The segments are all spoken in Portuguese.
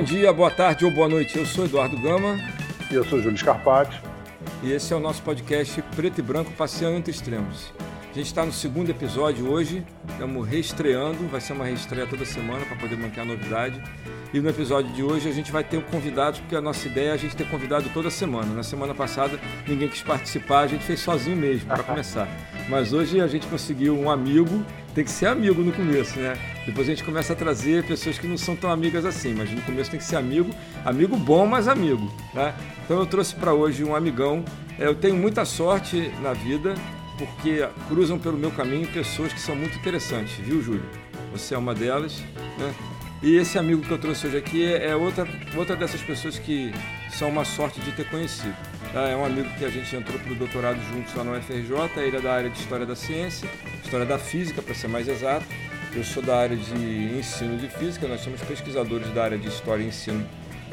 bom dia, boa tarde ou boa noite. Eu sou Eduardo Gama. E eu sou Júlio Scarpati. E esse é o nosso podcast Preto e Branco Passeando entre Extremos. A gente está no segundo episódio hoje, estamos reestreando, vai ser uma reestreia toda semana para poder manter a novidade. E no episódio de hoje a gente vai ter um convidado, porque a nossa ideia é a gente ter convidado toda semana. Na semana passada ninguém quis participar, a gente fez sozinho mesmo, para começar. Mas hoje a gente conseguiu um amigo, tem que ser amigo no começo, né? Depois a gente começa a trazer pessoas que não são tão amigas assim, mas no começo tem que ser amigo, amigo bom, mas amigo, né? Então eu trouxe para hoje um amigão. Eu tenho muita sorte na vida, porque cruzam pelo meu caminho pessoas que são muito interessantes, viu, Júlio? Você é uma delas, né? E esse amigo que eu trouxe hoje aqui é outra, outra dessas pessoas que são uma sorte de ter conhecido. Tá? É um amigo que a gente entrou para o doutorado juntos lá no UFRJ, ele é da área de História da Ciência, História da Física, para ser mais exato. Eu sou da área de Ensino de Física, nós somos pesquisadores da área de História e Ensino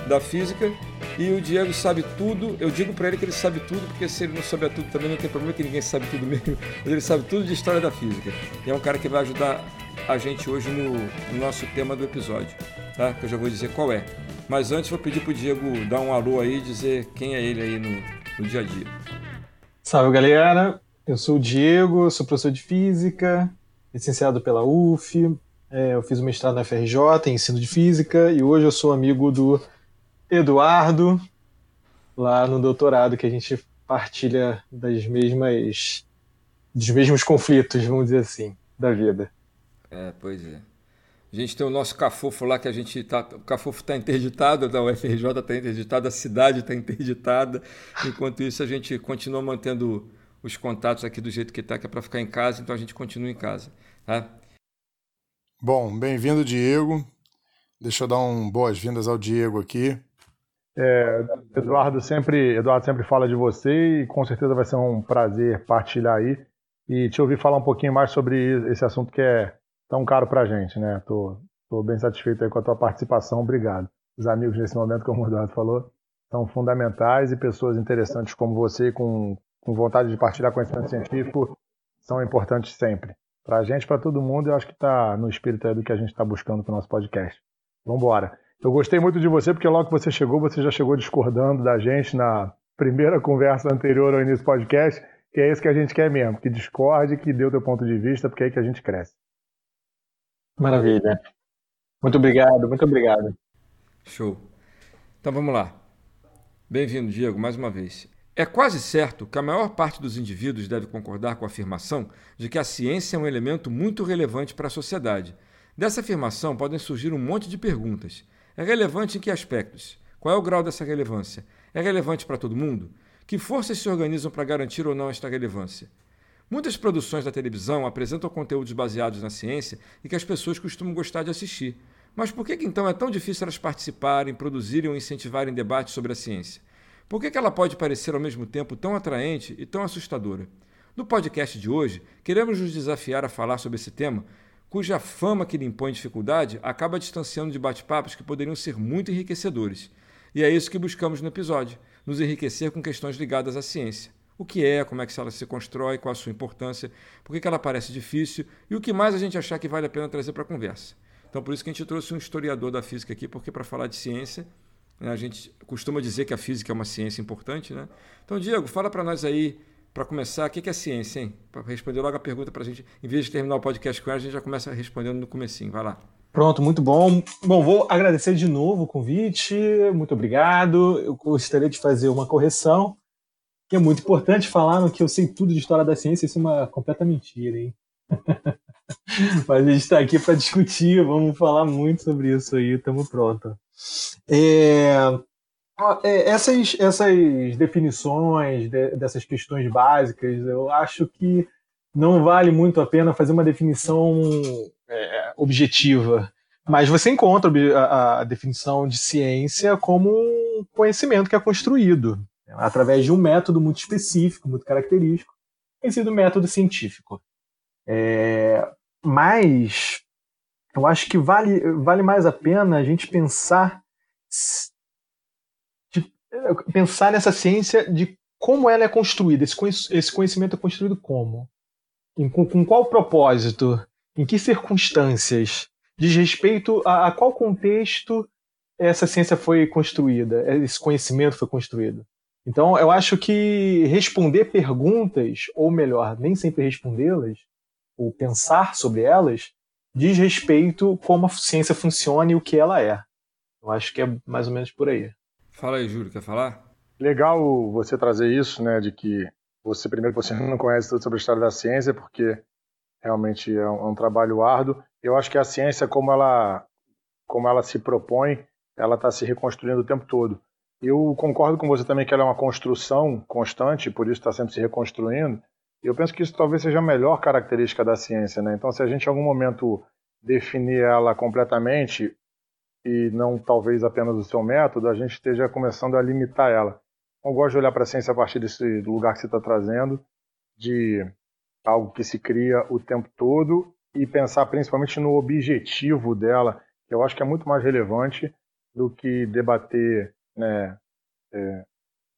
da Física. E o Diego sabe tudo. Eu digo para ele que ele sabe tudo, porque se ele não souber tudo também não tem problema, que ninguém sabe tudo mesmo. Mas ele sabe tudo de História da Física. E é um cara que vai ajudar a gente hoje no, no nosso tema do episódio, tá? Que eu já vou dizer qual é. Mas antes vou pedir pro Diego dar um alô aí e dizer quem é ele aí no, no dia a dia. Salve galera, eu sou o Diego, sou professor de Física, licenciado pela UF, é, eu fiz o mestrado na FRJ em ensino de Física e hoje eu sou amigo do Eduardo, lá no doutorado, que a gente partilha das mesmas dos mesmos conflitos, vamos dizer assim, da vida. É, pois é. A gente tem o nosso Cafofo lá que a gente tá. O Cafofo está interditado, da UFRJ está interditado, a cidade está interditada. Enquanto isso, a gente continua mantendo os contatos aqui do jeito que está, que é para ficar em casa, então a gente continua em casa. Tá? Bom, bem-vindo, Diego. Deixa eu dar um boas-vindas ao Diego aqui. É, Eduardo sempre, Eduardo sempre fala de você e com certeza vai ser um prazer partilhar aí e te ouvir falar um pouquinho mais sobre esse assunto que é tão caro para a gente, né? Tô, tô bem satisfeito aí com a tua participação, obrigado. Os amigos nesse momento, como o Eduardo falou, são fundamentais e pessoas interessantes como você, com, com vontade de partilhar conhecimento científico, são importantes sempre. Para a gente, para todo mundo, eu acho que está no espírito do que a gente está buscando para o nosso podcast. Vamos embora. Eu gostei muito de você, porque logo que você chegou, você já chegou discordando da gente na primeira conversa anterior ao início do podcast, que é isso que a gente quer mesmo, que discorde, que dê o teu ponto de vista, porque é aí que a gente cresce. Maravilha. Muito obrigado, muito obrigado. Show. Então vamos lá. Bem-vindo, Diego, mais uma vez. É quase certo que a maior parte dos indivíduos deve concordar com a afirmação de que a ciência é um elemento muito relevante para a sociedade. Dessa afirmação podem surgir um monte de perguntas. É relevante em que aspectos? Qual é o grau dessa relevância? É relevante para todo mundo? Que forças se organizam para garantir ou não esta relevância? Muitas produções da televisão apresentam conteúdos baseados na ciência e que as pessoas costumam gostar de assistir. Mas por que, então é tão difícil elas participarem, produzirem ou incentivarem debates sobre a ciência? Por que, que ela pode parecer ao mesmo tempo tão atraente e tão assustadora? No podcast de hoje, queremos nos desafiar a falar sobre esse tema, cuja fama que lhe impõe dificuldade acaba distanciando de bate-papos que poderiam ser muito enriquecedores. E é isso que buscamos no episódio: nos enriquecer com questões ligadas à ciência o que é, como é que ela se constrói, qual a sua importância, por que ela parece difícil e o que mais a gente achar que vale a pena trazer para a conversa. Então, por isso que a gente trouxe um historiador da física aqui, porque para falar de ciência, né, a gente costuma dizer que a física é uma ciência importante. Né? Então, Diego, fala para nós aí, para começar, o que é ciência, hein? Para responder logo a pergunta para a gente, em vez de terminar o podcast com ela, a gente já começa respondendo no comecinho. Vai lá. Pronto, muito bom. Bom, vou agradecer de novo o convite, muito obrigado. Eu gostaria de fazer uma correção que é muito importante falar no que eu sei tudo de história da ciência, isso é uma completa mentira, hein? Mas a gente está aqui para discutir, vamos falar muito sobre isso aí, estamos prontos. É, é, essas, essas definições de, dessas questões básicas, eu acho que não vale muito a pena fazer uma definição é, objetiva. Mas você encontra a definição de ciência como um conhecimento que é construído através de um método muito específico, muito característico, tem sido o método científico. É, mas eu acho que vale, vale mais a pena a gente pensar de, pensar nessa ciência de como ela é construída, esse conhecimento é construído como, com, com, qual propósito, em que circunstâncias, diz respeito a, a qual contexto essa ciência foi construída, esse conhecimento foi construído. Então, eu acho que responder perguntas, ou melhor, nem sempre respondê-las, ou pensar sobre elas, diz respeito como a ciência funciona e o que ela é. Eu acho que é mais ou menos por aí. Fala aí, Júlio, quer falar? Legal você trazer isso, né, de que você primeiro você não conhece tudo sobre a história da ciência, porque realmente é um, é um trabalho árduo. Eu acho que a ciência, como ela, como ela se propõe, ela está se reconstruindo o tempo todo. Eu concordo com você também que ela é uma construção constante, por isso está sempre se reconstruindo. Eu penso que isso talvez seja a melhor característica da ciência, né? Então, se a gente em algum momento definir ela completamente e não talvez apenas o seu método, a gente esteja começando a limitar ela. Eu gosto de olhar para a ciência a partir desse lugar que você está trazendo, de algo que se cria o tempo todo e pensar principalmente no objetivo dela, que eu acho que é muito mais relevante do que debater né, é,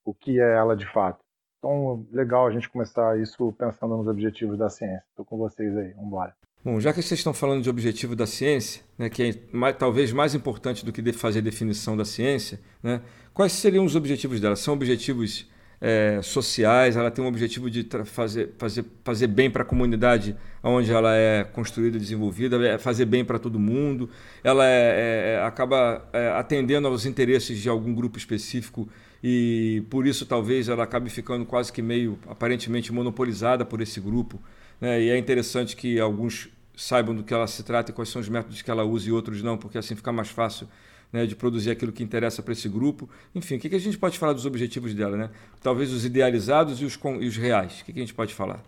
o que é ela de fato. Então, legal a gente começar isso pensando nos objetivos da ciência. Estou com vocês aí, vamos embora. Bom, já que vocês estão falando de objetivo da ciência, né, que é mais, talvez mais importante do que fazer definição da ciência, né, quais seriam os objetivos dela? São objetivos é, sociais, ela tem um objetivo de fazer, fazer, fazer bem para a comunidade onde ela é construída e desenvolvida, é fazer bem para todo mundo, ela é, é, acaba é, atendendo aos interesses de algum grupo específico e por isso talvez ela acabe ficando quase que meio aparentemente monopolizada por esse grupo. Né? E é interessante que alguns saibam do que ela se trata e quais são os métodos que ela usa e outros não, porque assim fica mais fácil né, de produzir aquilo que interessa para esse grupo. Enfim, o que, que, a gente pode falar dos objetivos dela? Né? Talvez os idealizados e os, e os reais. O que, que, a gente pode falar?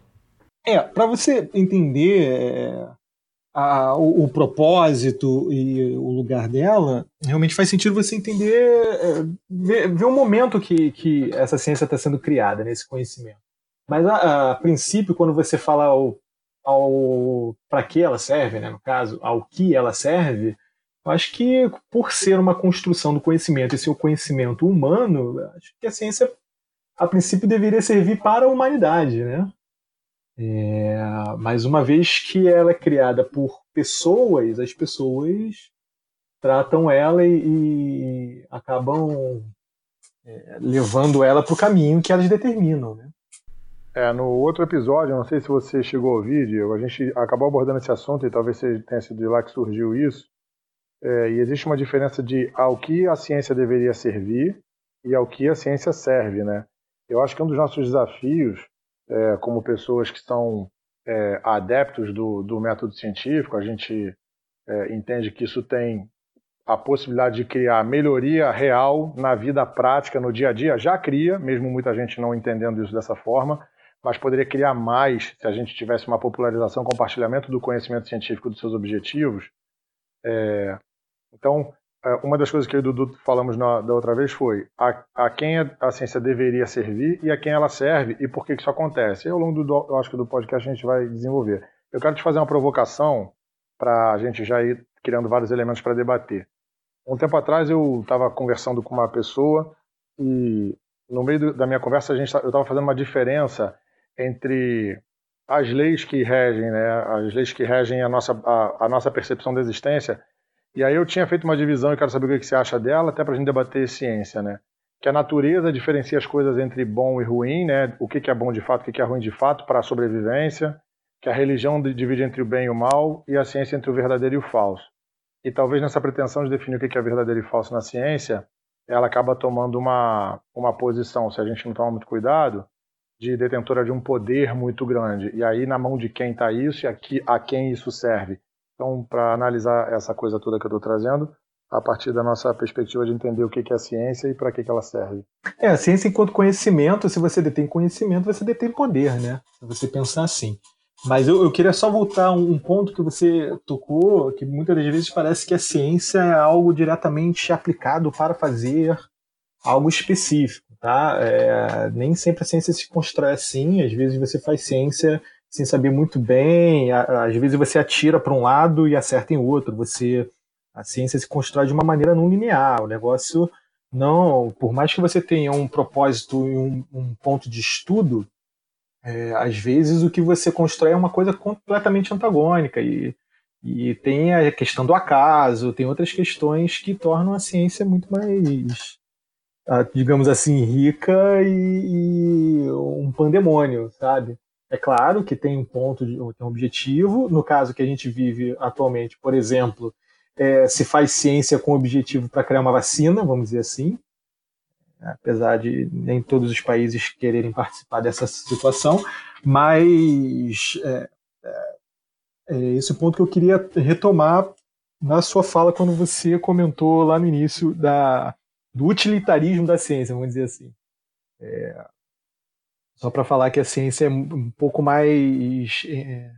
É, para você entender é, a, o, o, propósito e o lugar dela, realmente faz sentido você entender, é, ver, ver o momento que, que essa ciência está sendo criada, nesse conhecimento. Mas a, a, princípio, quando você fala ao, ao para que ela serve, né, no caso, ao que ela serve, acho que por ser uma construção do conhecimento e ser o conhecimento humano, acho que a ciência, a princípio, deveria servir para a humanidade, né? É, mas uma vez que ela é criada por pessoas, as pessoas tratam ela e, e acabam é, levando ela para o caminho que elas determinam, né? É, no outro episódio, não sei se você chegou a ouvir, Diego, a gente acabou abordando esse assunto e talvez tenha sido de lá que surgiu isso, é, e existe uma diferença de ao que a ciência deveria servir e ao que a ciência serve, né? Eu acho que um dos nossos desafios, é, como pessoas que são é, adeptos do, do, método científico, a gente é, entende que isso tem a possibilidade de criar melhoria real na vida prática, no dia a dia, já cria, mesmo muita gente não entendendo isso dessa forma, mas poderia criar mais se a gente tivesse uma popularização, compartilhamento do conhecimento científico dos seus objetivos. É, então, é, uma das coisas que eu e o Dudu falamos na, da outra vez foi a, a quem a ciência deveria servir e a quem ela serve e por que, isso acontece. E ao longo do, eu acho que do podcast a gente vai desenvolver. Eu quero te fazer uma provocação para a gente já ir criando vários elementos para debater. Um tempo atrás eu estava conversando com uma pessoa e no meio do, da minha conversa a gente, eu estava fazendo uma diferença entre as leis que regem, né, as leis que regem a nossa, a, a nossa percepção da existência e aí eu tinha feito uma divisão e quero saber o que você acha dela, até para a gente debater ciência, né? Que a natureza diferencia as coisas entre bom e ruim, né? O que é bom de fato, o que é ruim de fato para a sobrevivência. Que a religião divide entre o bem e o mal e a ciência entre o verdadeiro e o falso. E talvez nessa pretensão de definir o que é verdadeiro e falso na ciência, ela acaba tomando uma, uma posição, se a gente não tomar muito cuidado, de detentora de um poder muito grande. E aí, na mão de quem está isso e a, a quem isso serve? Então, para analisar essa coisa toda que eu estou trazendo, a partir da nossa perspectiva de entender o que é a ciência e para que, ela serve. É, a ciência enquanto conhecimento, se você detém conhecimento, você detém poder, né? Se você pensar assim. Mas eu, eu queria só voltar a um ponto que você tocou, que muitas das vezes parece que a ciência é algo diretamente aplicado para fazer algo específico, tá? É, nem sempre a ciência se constrói assim, às vezes você faz ciência sem saber muito bem. Às vezes você atira para um lado e acerta em outro. Você a ciência se constrói de uma maneira não linear. O negócio não, por mais que você tenha um propósito e um, um ponto de estudo, é, às vezes o que você constrói é uma coisa completamente antagônica e E tem a questão do acaso, tem outras questões que tornam a ciência muito mais, ah, digamos assim, rica e, e um pandemônio, sabe? É claro que tem um ponto, de, tem um objetivo. No caso que a gente vive atualmente, por exemplo, é, se faz ciência com objetivo para criar uma vacina, vamos dizer assim, apesar de nem todos os países quererem participar dessa situação, mas é, é, é esse ponto que eu queria retomar na sua fala quando você comentou lá no início da, do utilitarismo da ciência, vamos dizer assim. É, só para falar que a ciência é um pouco mais é,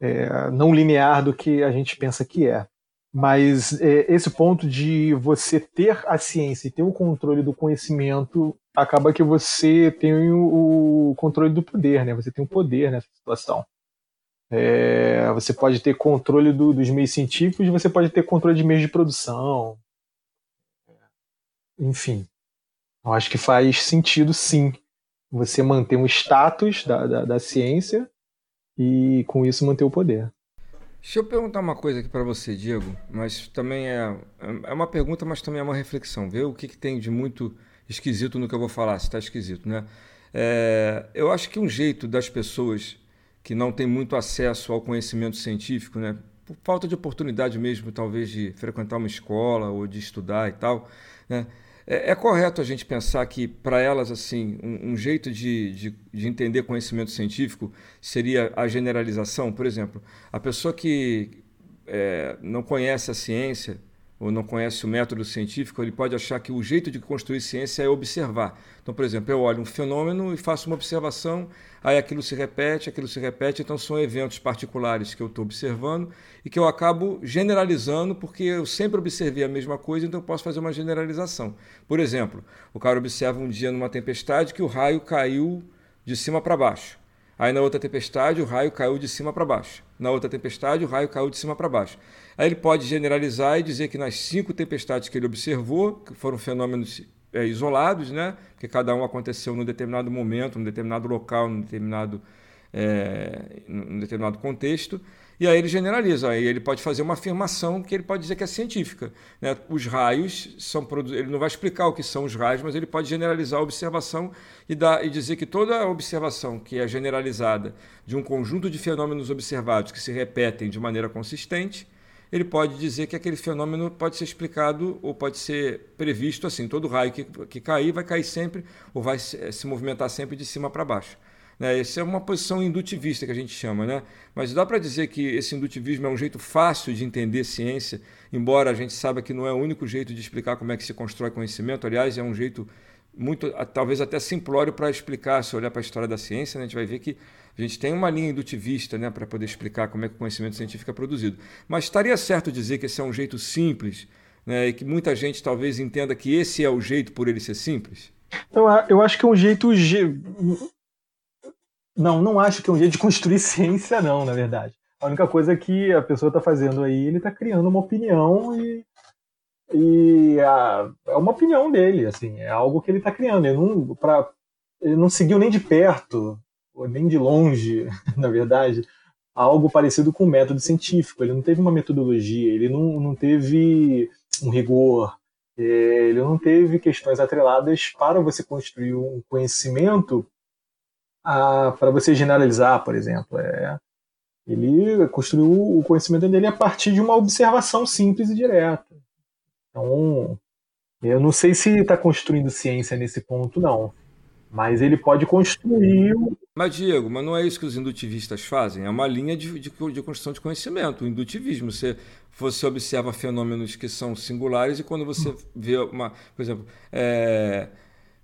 é, não linear do que a gente pensa que é. Mas é, esse ponto de você ter a ciência e ter o controle do conhecimento acaba que você tem o, controle do poder, né? Você tem o poder nessa situação. É, você pode ter controle do, dos meios científicos, você pode ter controle de meios de produção. Enfim, eu acho que faz sentido sim você manter um status da, da, da ciência e com isso manter o poder. Deixa eu perguntar uma coisa aqui para você, Diego, mas também é, é uma pergunta, mas também é uma reflexão. Vê o que, que tem de muito esquisito no que eu vou falar, se está esquisito, né? É, eu acho que um jeito das pessoas que não têm muito acesso ao conhecimento científico, né, por falta de oportunidade mesmo, talvez de frequentar uma escola ou de estudar e tal, né, é, é correto a gente pensar que, para elas, assim, um, um jeito de, de, de, entender conhecimento científico seria a generalização? Por exemplo, a pessoa que é, não conhece a ciência ou não conhece o método científico, ele pode achar que o jeito de construir ciência é observar. Então, por exemplo, eu olho um fenômeno e faço uma observação, aí aquilo se repete, aquilo se repete, então são eventos particulares que eu estou observando e que eu acabo generalizando porque eu sempre observei a mesma coisa, então eu posso fazer uma generalização. Por exemplo, o cara observa um dia numa tempestade que o raio caiu de cima para baixo. Aí na outra tempestade o raio caiu de cima para baixo. Na outra tempestade o raio caiu de cima para baixo. Aí ele pode generalizar e dizer que nas cinco tempestades que ele observou, que foram fenômenos é, isolados, né? porque cada um aconteceu num determinado momento, num determinado local, num determinado, é, num determinado contexto, e aí ele generaliza, aí ele pode fazer uma afirmação que ele pode dizer que é científica. Né? Os raios são ele não vai explicar o que são os raios, mas ele pode generalizar a observação e, dar, e dizer que toda observação que é generalizada de um conjunto de fenômenos observados que se repetem de maneira consistente ele pode dizer que aquele fenômeno pode ser explicado ou pode ser previsto assim: todo raio que, que cair vai cair sempre ou vai se, se movimentar sempre de cima para baixo. Né? Essa é uma posição indutivista que a gente chama, né? mas dá para dizer que esse indutivismo é um jeito fácil de entender ciência, embora a gente saiba que não é o único jeito de explicar como é que se constrói conhecimento, aliás, é um jeito muito, talvez até simplório para explicar, se olhar para a história da ciência, né? a gente vai ver que a gente tem uma linha indutivista né, para poder explicar como é que o conhecimento científico é produzido. Mas estaria certo dizer que esse é um jeito simples né, e que muita gente talvez entenda que esse é o jeito por ele ser simples? Eu, eu acho que é um jeito. Não, não acho que é um jeito de construir ciência, não, na verdade. A única coisa que a pessoa está fazendo aí, ele está criando uma opinião e, e a, é uma opinião dele, assim, é algo que ele está criando. Ele não, pra, ele não seguiu nem de perto nem de longe, na verdade, algo parecido com o método científico. Ele não teve uma metodologia, ele não, não teve um rigor, é, ele não teve questões atreladas para você construir um conhecimento para você generalizar, por exemplo. É, ele construiu o conhecimento dele a partir de uma observação simples e direta. Então, eu não sei se está construindo ciência nesse ponto, não. Mas ele pode construir. Mas, Diego, mas não é isso que os indutivistas fazem? É uma linha de, de, de construção de conhecimento. O indutivismo. Você, você observa fenômenos que são singulares e quando você vê uma. Por exemplo, é,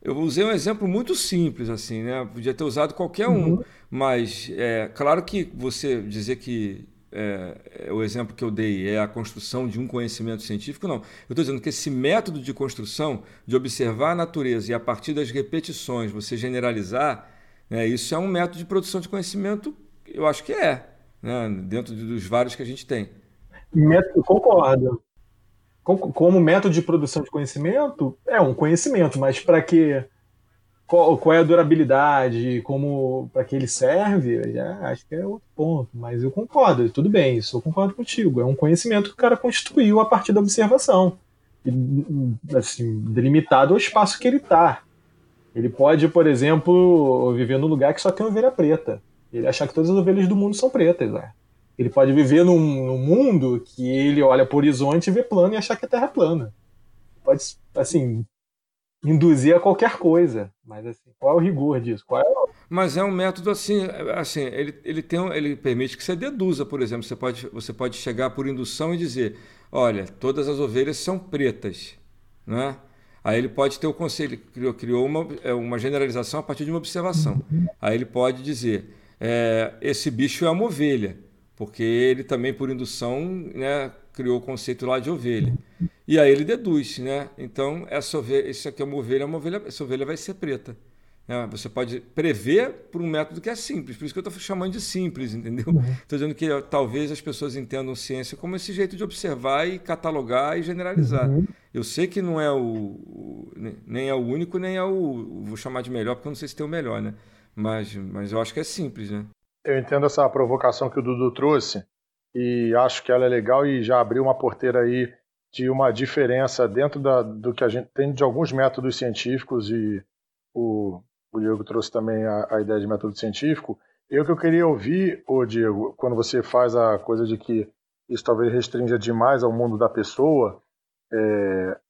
eu usei um exemplo muito simples, assim, né? Podia ter usado qualquer um, uhum. mas é claro que você dizer que é, é, o exemplo que eu dei é a construção de um conhecimento científico, não. Eu estou dizendo que esse método de construção, de observar a natureza e a partir das repetições você generalizar, né, isso é um método de produção de conhecimento, eu acho que é, né, dentro dos vários que a gente tem. Método, concordo. Como método de produção de conhecimento, é um conhecimento, mas para que qual, qual, é a durabilidade, como para que ele serve, acho que é outro ponto. Mas eu concordo, tudo bem, isso eu concordo contigo. É um conhecimento que o cara construiu a partir da observação, assim, delimitado ao espaço que ele está. Ele pode, por exemplo, viver num lugar que só tem ovelha preta. Ele achar que todas as ovelhas do mundo são pretas. Né? Ele pode viver num, num mundo que ele olha para o horizonte e vê plano e achar que a Terra é plana. Pode, assim, induzir a qualquer coisa. Mas assim, qual é o rigor disso? Qual é o... Mas é um método assim, assim ele, ele, tem, ele permite que você deduza, por exemplo. Você pode, você pode chegar por indução e dizer: olha, todas as ovelhas são pretas. Né? Aí ele pode ter o conselho, criou, criou uma, é, uma generalização a partir de uma observação. Aí ele pode dizer: é, esse bicho é uma ovelha, porque ele também, por indução, né, criou o conceito lá de ovelha. E aí ele deduz, né? Então, essa ovelha, isso aqui é uma ovelha, uma ovelha, essa ovelha vai ser preta. É, você pode prever por um método que é simples, por isso que eu estou chamando de simples, entendeu? Estou uhum. dizendo que talvez as pessoas entendam ciência como esse jeito de observar e catalogar e generalizar. Uhum. Eu sei que não é o, o, nem é o único, nem é o. Vou chamar de melhor, porque eu não sei se tem o melhor, né? Mas, mas eu acho que é simples, né? Eu entendo essa provocação que o Dudu trouxe e acho que ela é legal e já abriu uma porteira aí de uma diferença dentro da, do que a gente tem de alguns métodos científicos e o o Diego trouxe também a, a ideia de método científico. Eu que eu queria ouvir, ô Diego, quando você faz a coisa de que isso talvez restrinja demais ao mundo da pessoa, é,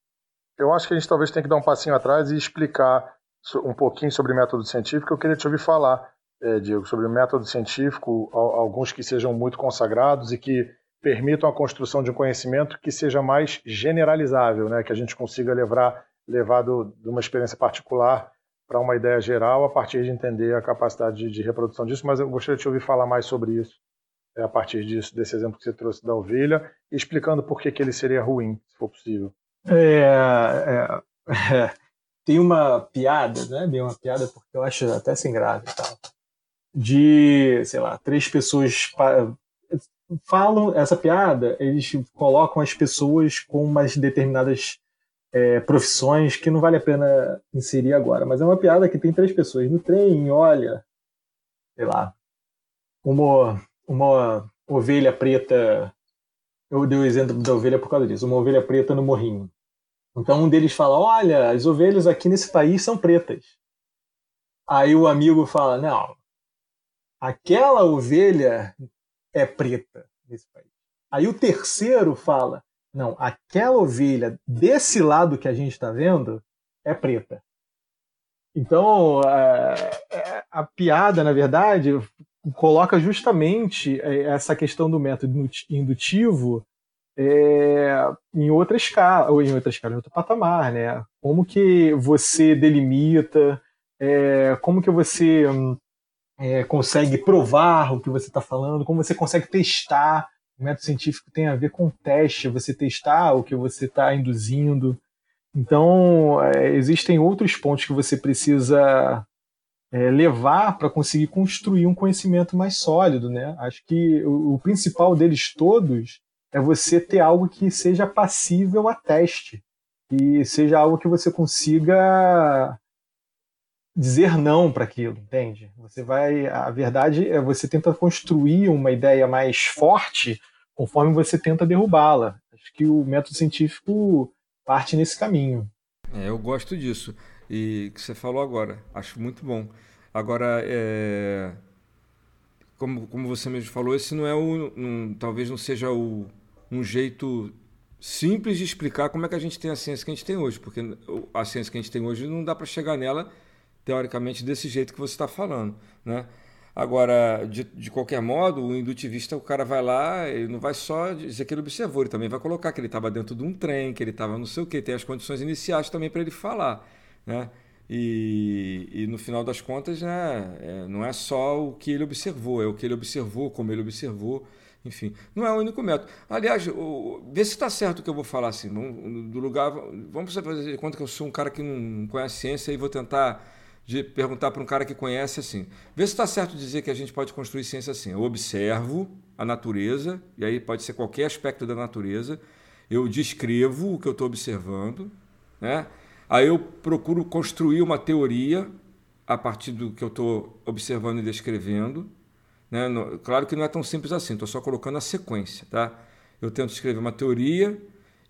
eu acho que a gente talvez tenha que dar um passinho atrás e explicar um pouquinho sobre método científico. Eu queria te ouvir falar, Diego, sobre o método científico, alguns que sejam muito consagrados e que permitam a construção de um conhecimento que seja mais generalizável, né? que a gente consiga levar, levar do, de uma experiência particular para uma ideia geral a partir de entender a capacidade de, de, reprodução disso, mas eu gostaria de te ouvir falar mais sobre isso é, a partir disso, desse exemplo que você trouxe da ovelha, explicando por que, que ele seria ruim, se for possível. É, é, é, tem uma piada, não é bem uma piada, porque eu acho até sem graça e tal, de, sei lá, três pessoas falam essa piada, eles colocam as pessoas com umas determinadas é, profissões que não vale a pena inserir agora. Mas é uma piada que tem três pessoas no trem, olha, sei lá, uma, uma ovelha preta. Eu dei o exemplo da ovelha por causa disso, uma ovelha preta no morrinho. Então um deles fala: Olha, as ovelhas aqui nesse país são pretas. Aí o amigo fala: Não, aquela ovelha é preta nesse país. Aí o terceiro fala: não, aquela ovelha desse lado que a gente está vendo é preta. Então, a, é, é, a, piada, na verdade, coloca justamente é, essa questão do método indutivo é, em outra escala, ou em outra escala, em outro patamar, né? Como que você delimita, é, como que você é, consegue provar o que você está falando, como você consegue testar o método científico tem a ver com teste, você testar o que você está induzindo. Então, é, existem outros pontos que você precisa é, levar para conseguir construir um conhecimento mais sólido. Né? Acho que o, o, principal deles todos é você ter algo que seja passível a teste, e seja algo que você consiga dizer não para aquilo, entende? Você vai, a verdade é você tenta construir uma ideia mais forte conforme você tenta derrubá-la. Acho que o método científico parte nesse caminho. É, eu gosto disso. E que você falou agora, acho muito bom. Agora, é... como, como você mesmo falou, esse não é o. Um, talvez não seja o, um jeito simples de explicar como é que a gente tem a ciência que a gente tem hoje, porque a ciência que a gente tem hoje não dá para chegar nela, teoricamente, desse jeito que você está falando. Né? Agora, de, de qualquer modo, o indutivista, o cara vai lá, ele não vai só dizer que ele observou, ele também vai colocar que ele estava dentro de um trem, que ele estava não sei o que, tem as condições iniciais também para ele falar. Né? E, e, no final das contas, né, é, não é só o que ele observou, é o que ele observou, como ele observou, enfim. Não é o único método. Aliás, o, vê se está certo o que eu vou falar assim. Do lugar, vamos fazer conta que eu sou um cara que não conhece ciência e vou tentar de perguntar para um cara que conhece assim. Vê se está certo dizer que a gente pode construir ciência assim. Eu observo a natureza, e aí pode ser qualquer aspecto da natureza, eu descrevo o que eu estou observando, né? aí eu procuro construir uma teoria a partir do que eu estou observando e descrevendo. Né? Claro que não é tão simples assim, estou só colocando a sequência. Tá? Eu tento escrever uma teoria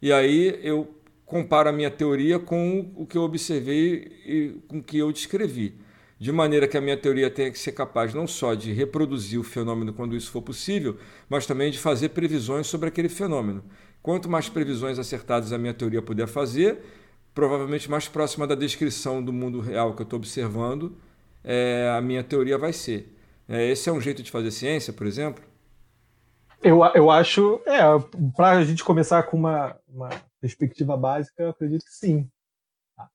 e aí eu comparo a minha teoria com o que eu observei e com o que eu descrevi. De maneira que a minha teoria tenha que ser capaz não só de reproduzir o fenômeno quando isso for possível, mas também de fazer previsões sobre aquele fenômeno. Quanto mais previsões acertadas a minha teoria puder fazer, provavelmente mais próxima da descrição do mundo real que eu estou observando, é, a minha teoria vai ser. É, esse é um jeito de fazer ciência, por exemplo? Eu, eu acho, é, para a gente começar com uma, uma perspectiva básica, eu acredito que sim.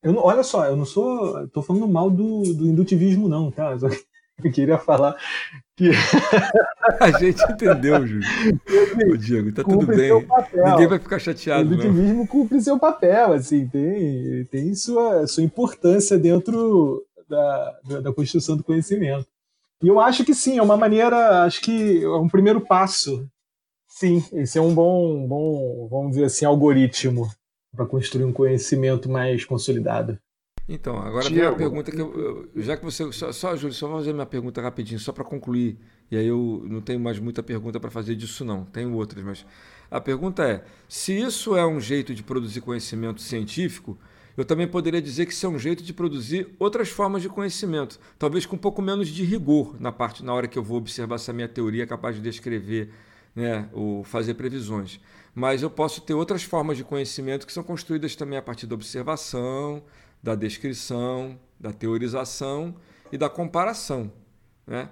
Eu, olha só, eu não sou. Estou falando mal do, do indutivismo, não, tá? Eu queria falar que. A gente entendeu, Júlio. Ô, Diego, tá tudo bem. Ninguém vai ficar chateado. O indutivismo não. cumpre seu papel, assim, tem, tem sua, sua importância dentro da, da, da construção do conhecimento. E eu acho que sim, é uma maneira, acho que é um primeiro passo. Sim, esse é um bom, bom vamos dizer assim, algoritmo para construir um conhecimento mais consolidado. Então, agora Diego. tem uma pergunta que eu, já que você. Só, só Júlio, só vou fazer minha pergunta rapidinho, só para concluir. E aí eu não tenho mais muita pergunta para fazer disso, não. Tenho outras, mas. A pergunta é: se isso é um jeito de produzir conhecimento científico, eu também poderia dizer que isso é um jeito de produzir outras formas de conhecimento, talvez com um pouco menos de rigor na parte na hora que eu vou observar se a minha teoria é capaz de descrever, né, ou fazer previsões. Mas eu posso ter outras formas de conhecimento que são construídas também a partir da observação, da descrição, da teorização e da comparação. Né?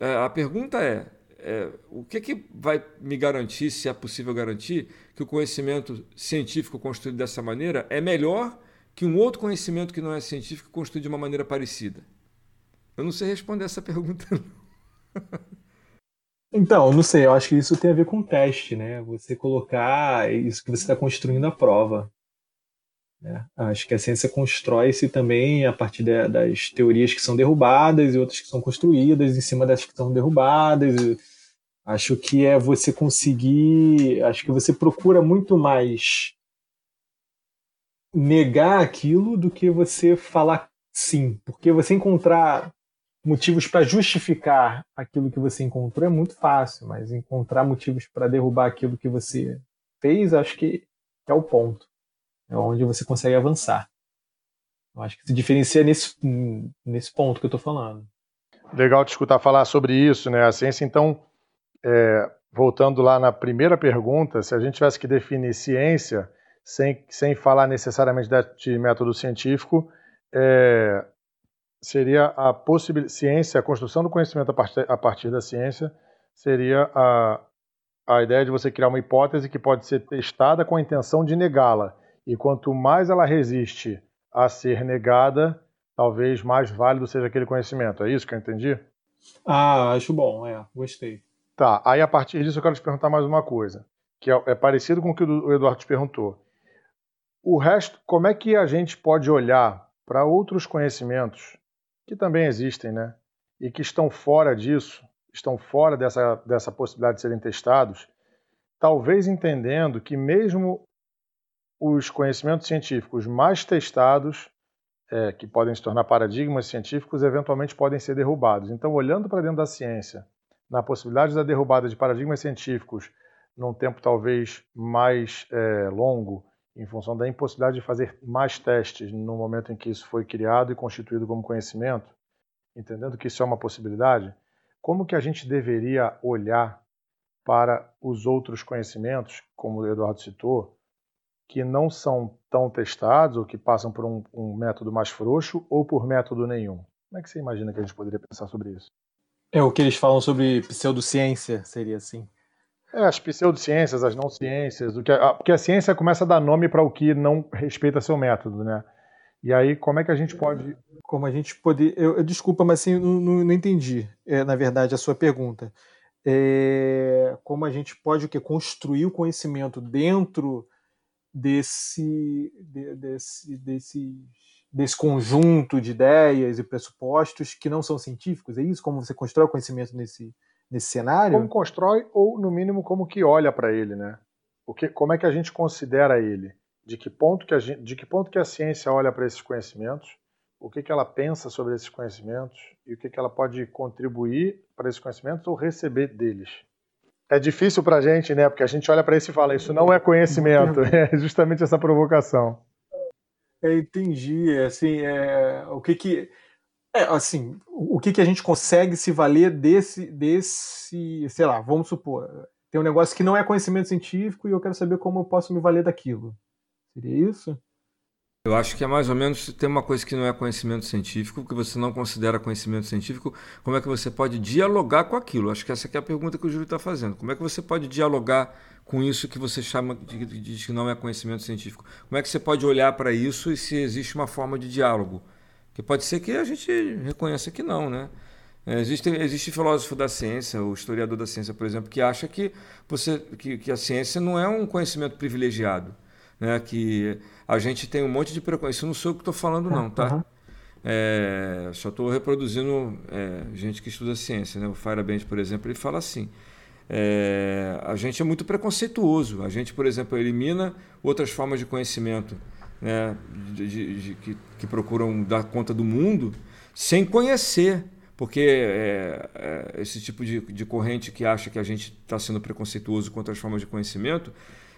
É, a pergunta é, é, o que, que vai me garantir, se é possível garantir, que o conhecimento científico construído dessa maneira é melhor que um outro conhecimento que não é científico construído de uma maneira parecida? Eu não sei responder essa pergunta. Então, não sei, eu acho que isso tem a ver com teste, né? Você colocar isso que você está construindo à prova. Né? Acho que a ciência constrói-se também a partir de, das teorias que são derrubadas e outras que são construídas em cima das que são derrubadas. Acho que é você conseguir. Acho que você procura muito mais negar aquilo do que você falar sim. Porque você encontrar motivos para justificar aquilo que você encontrou é muito fácil, mas encontrar motivos para derrubar aquilo que você fez, acho que é o ponto. É onde você consegue avançar. Eu acho que se diferencia nesse, nesse ponto que eu estou falando. Legal te escutar falar sobre isso, né? A ciência, então, é, voltando lá na primeira pergunta, se a gente tivesse que definir ciência sem, sem falar necessariamente de método científico, é, seria a possibilidade, ciência, a construção do conhecimento a partir, a partir da ciência, seria a, a ideia de você criar uma hipótese que pode ser testada com a intenção de negá-la. E quanto mais ela resiste a ser negada, talvez mais válido seja aquele conhecimento. É isso que eu entendi? Ah, acho bom, é, gostei. Tá, aí a partir disso eu quero te perguntar mais uma coisa, que é, é parecido com o que o Eduardo te perguntou. O resto, como é que a gente pode olhar para outros conhecimentos que também existem, né? E que estão fora disso, estão fora dessa, dessa possibilidade de serem testados, talvez entendendo que mesmo os conhecimentos científicos mais testados, é, que podem se tornar paradigmas científicos, eventualmente podem ser derrubados. Então, olhando para dentro da ciência, na possibilidade da derrubada de paradigmas científicos num tempo talvez mais é, longo, em função da impossibilidade de fazer mais testes no momento em que isso foi criado e constituído como conhecimento, entendendo que isso é uma possibilidade, como que a gente deveria olhar para os outros conhecimentos, como o Eduardo citou, que não são tão testados ou que passam por um, um, método mais frouxo ou por método nenhum. Como é que você imagina que a gente poderia pensar sobre isso? É o que eles falam sobre pseudociência, seria assim. É, as pseudociências, as não ciências, o que a, porque a ciência começa a dar nome para o que não respeita seu método, né? E aí, como é que a gente pode. Como a gente pode. Eu, eu desculpa, mas assim, não, não, não entendi, é, na verdade, a sua pergunta. É, como a gente pode o quê? construir o conhecimento dentro desse, de, desse, desse, desse conjunto de ideias e pressupostos que não são científicos? É isso? Como você constrói o conhecimento nesse, nesse cenário? Como constrói ou, no mínimo, como que olha para ele, né? Porque, como é que a gente considera ele? De que ponto que a, gente, de que ponto que a ciência olha para esses conhecimentos? o que, que ela pensa sobre esses conhecimentos e o que, que ela pode contribuir para esses conhecimentos ou receber deles. É difícil para a gente, né? Porque a gente olha para isso e fala, isso não é conhecimento. É justamente essa provocação. É, entendi. Assim, é, o que que é, assim, o que que a gente consegue se valer desse, desse, sei lá, vamos supor, tem um negócio que não é conhecimento científico e eu quero saber como eu posso me valer daquilo. Seria isso? Eu acho que é mais ou menos tem uma coisa que não é conhecimento científico, que você não considera conhecimento científico, como é que você pode dialogar com aquilo? Acho que essa é a pergunta que o Júlio está fazendo. Como é que você pode dialogar com isso que você chama de, de, de que não é conhecimento científico? Como é que você pode olhar para isso e se existe uma forma de diálogo? Que pode ser que a gente reconheça que não, né? É, existe, existe filósofo da ciência, o historiador da ciência, por exemplo, que acha que, você, que, que a ciência não é um conhecimento privilegiado né? Que a gente tem um monte de preconceito. Isso não sou eu que estou falando, não, tá? Uhum. É, só estou reproduzindo é, gente que estuda ciência, né? O Fireband, por exemplo, ele fala assim. É, a gente é muito preconceituoso. A gente, por exemplo, elimina outras formas de conhecimento né, de, de, de, que, que, procuram dar conta do mundo sem conhecer. Porque é, é, esse tipo de, corrente que acha que a gente está sendo preconceituoso contra as formas de conhecimento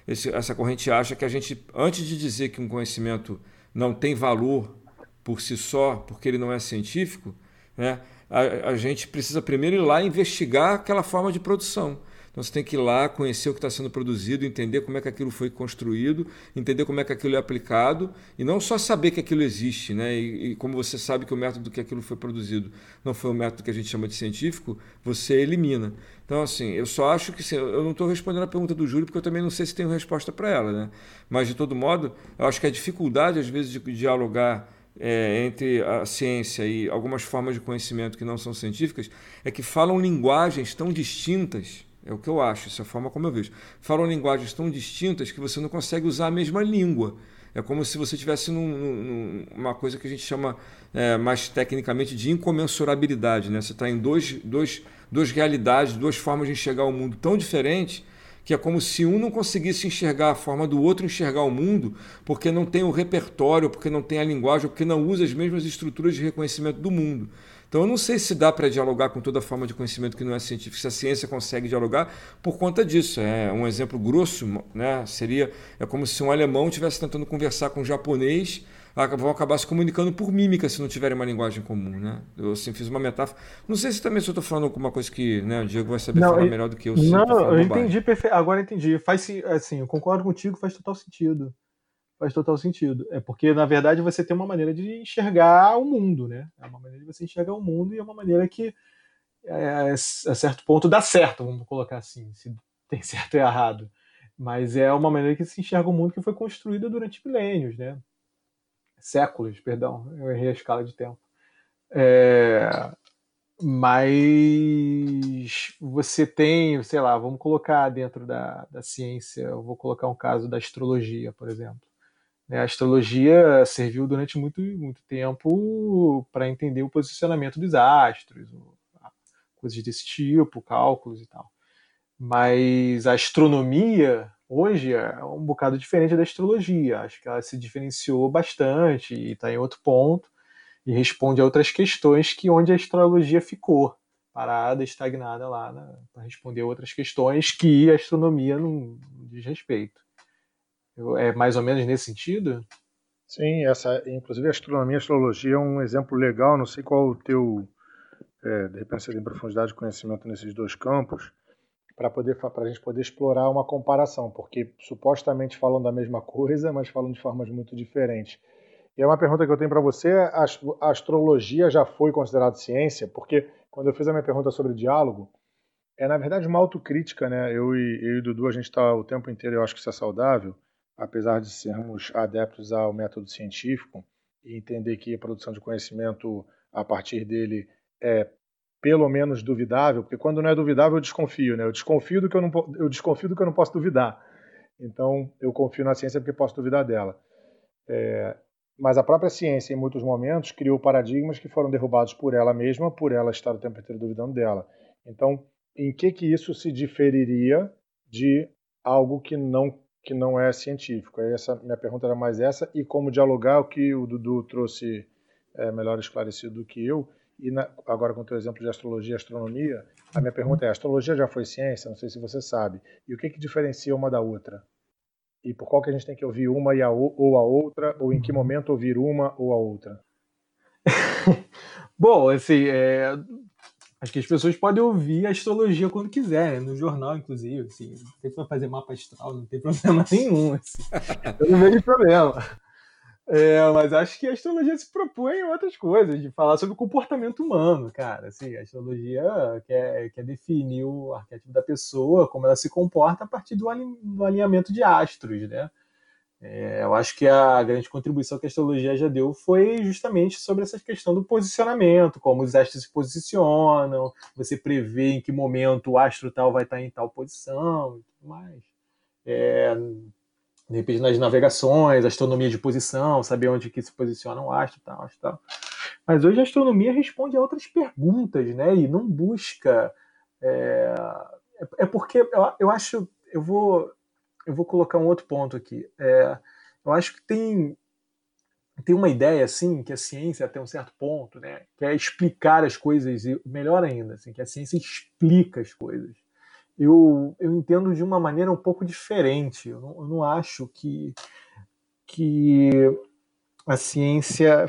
esse, essa corrente acha que a gente, antes de dizer que um conhecimento não tem valor por si só, porque ele não é científico, né, a, a gente precisa primeiro ir lá investigar aquela forma de produção. Então você tem que ir lá, conhecer o que está sendo produzido, entender como é que aquilo foi construído, entender como é que aquilo é aplicado, e não só saber que aquilo existe, né? E, e como você sabe que o método que aquilo foi produzido não foi o método que a gente chama de científico, você elimina. Então, assim, eu só acho que assim, eu não estou respondendo a pergunta do Júlio, porque eu também não sei se tenho resposta para ela, né? Mas, de todo modo, eu acho que a dificuldade, às vezes, de dialogar é, entre a ciência e algumas formas de conhecimento que não são científicas é que falam linguagens tão distintas é o que eu acho, essa é a forma como eu vejo. Falam linguagens tão distintas que você não consegue usar a mesma língua. É como se você tivesse num, num, uma coisa que a gente chama é, mais tecnicamente de incomensurabilidade. Né? Você está em dois, dois, duas realidades, duas formas de enxergar o mundo tão diferentes que é como se um não conseguisse enxergar a forma do outro enxergar o mundo, porque não tem o repertório, porque não tem a linguagem, porque não usa as mesmas estruturas de reconhecimento do mundo. Então eu não sei se dá para dialogar com toda forma de conhecimento que não é científico, se a ciência consegue dialogar por conta disso. É um exemplo grosso, né? Seria é como se um alemão estivesse tentando conversar com um japonês, vão acabar se comunicando por mímica se não tiverem uma linguagem comum, né? Eu assim, fiz uma metáfora. Não sei se também se eu estou falando alguma coisa que né, o Diego vai saber não, falar melhor do que eu. Não, eu entendi perfeito. Agora entendi. Faz assim, eu concordo contigo, faz total sentido faz total sentido. É porque, na verdade, você tem uma maneira de enxergar o mundo, né? É uma maneira de você enxergar o mundo e é uma maneira que, é, a certo ponto, dá certo, vamos colocar assim, se tem certo ou errado. Mas é uma maneira que se enxerga o mundo que foi construída durante milênios, né? Séculos, perdão, eu errei a escala de tempo. É, mas você tem, sei lá, vamos colocar dentro da, da ciência, eu vou colocar um caso da astrologia, por exemplo. Né, a astrologia serviu durante muito, muito tempo para entender o posicionamento dos astros, coisas desse tipo, cálculos e tal. Mas a astronomia hoje é um bocado diferente da astrologia. Acho que ela se diferenciou bastante e está em outro ponto e responde a outras questões que onde a astrologia ficou parada, estagnada lá, né, para responder outras questões que a astronomia não diz respeito. É mais ou menos nesse sentido? Sim, essa, inclusive a astronomia e a astrologia é um exemplo legal. Não sei qual o teu, é, de repente você tem profundidade de conhecimento nesses dois campos, para a gente poder explorar uma comparação, porque supostamente falam da mesma coisa, mas falam de formas muito diferentes. E é uma pergunta que eu tenho para você: a astrologia já foi considerada ciência? Porque quando eu fiz a minha pergunta sobre diálogo, é na verdade uma autocrítica, né? Eu e, eu e Dudu, a gente está o tempo inteiro, eu acho que isso é saudável, apesar de sermos adeptos ao método científico e entender que a produção de conhecimento a partir dele é pelo menos duvidável, porque quando não é duvidável eu desconfio, né? Eu desconfio do que eu não eu desconfio do que eu não posso duvidar. Então eu confio na ciência porque posso duvidar dela. É, mas a própria ciência, em muitos momentos, criou paradigmas que foram derrubados por ela mesma, por ela estar o tempo inteiro duvidando dela. Então, em que que isso se diferiria de algo que não que não é científico. Essa minha pergunta era mais essa e como dialogar o que o Dudu trouxe é, melhor esclarecido do que eu. E na, agora com o teu exemplo de astrologia e astronomia, a minha pergunta é: a astrologia já foi ciência? Não sei se você sabe. E o que, que diferencia uma da outra? E por qual que a gente tem que ouvir uma e a, ou a outra? Ou em que momento ouvir uma ou a outra? Bom, assim, é, acho que as pessoas podem ouvir a astrologia quando quiserem, no jornal, inclusive. Assim, tem que fazer mapa astral, não tem problema nenhum. Assim. Eu não vejo problema. É, mas acho que a astrologia se propõe em outras coisas, de falar sobre o comportamento humano, cara. Assim, a astrologia quer, quer definir o arquétipo da pessoa, como ela se comporta a partir do, alinhamento de astros, né? É, eu acho que a grande contribuição que a astrologia já deu foi justamente sobre essa questão do posicionamento, como os astros se posicionam, você prevê em que momento o astro tal vai estar em tal posição e tudo mais. É, de repente nas navegações, astronomia de posição, saber onde que se posiciona um astro e tal, tal. Mas hoje a astronomia responde a outras perguntas, né? E não busca. É, é porque eu, eu acho. Eu vou, eu vou colocar um outro ponto aqui. É, eu acho que tem, tem uma ideia, assim, que a ciência, até um certo ponto, né? Que é explicar as coisas, e melhor ainda, assim, que a ciência explica as coisas eu, eu entendo de uma maneira um pouco diferente. Eu não, eu não acho que, que a ciência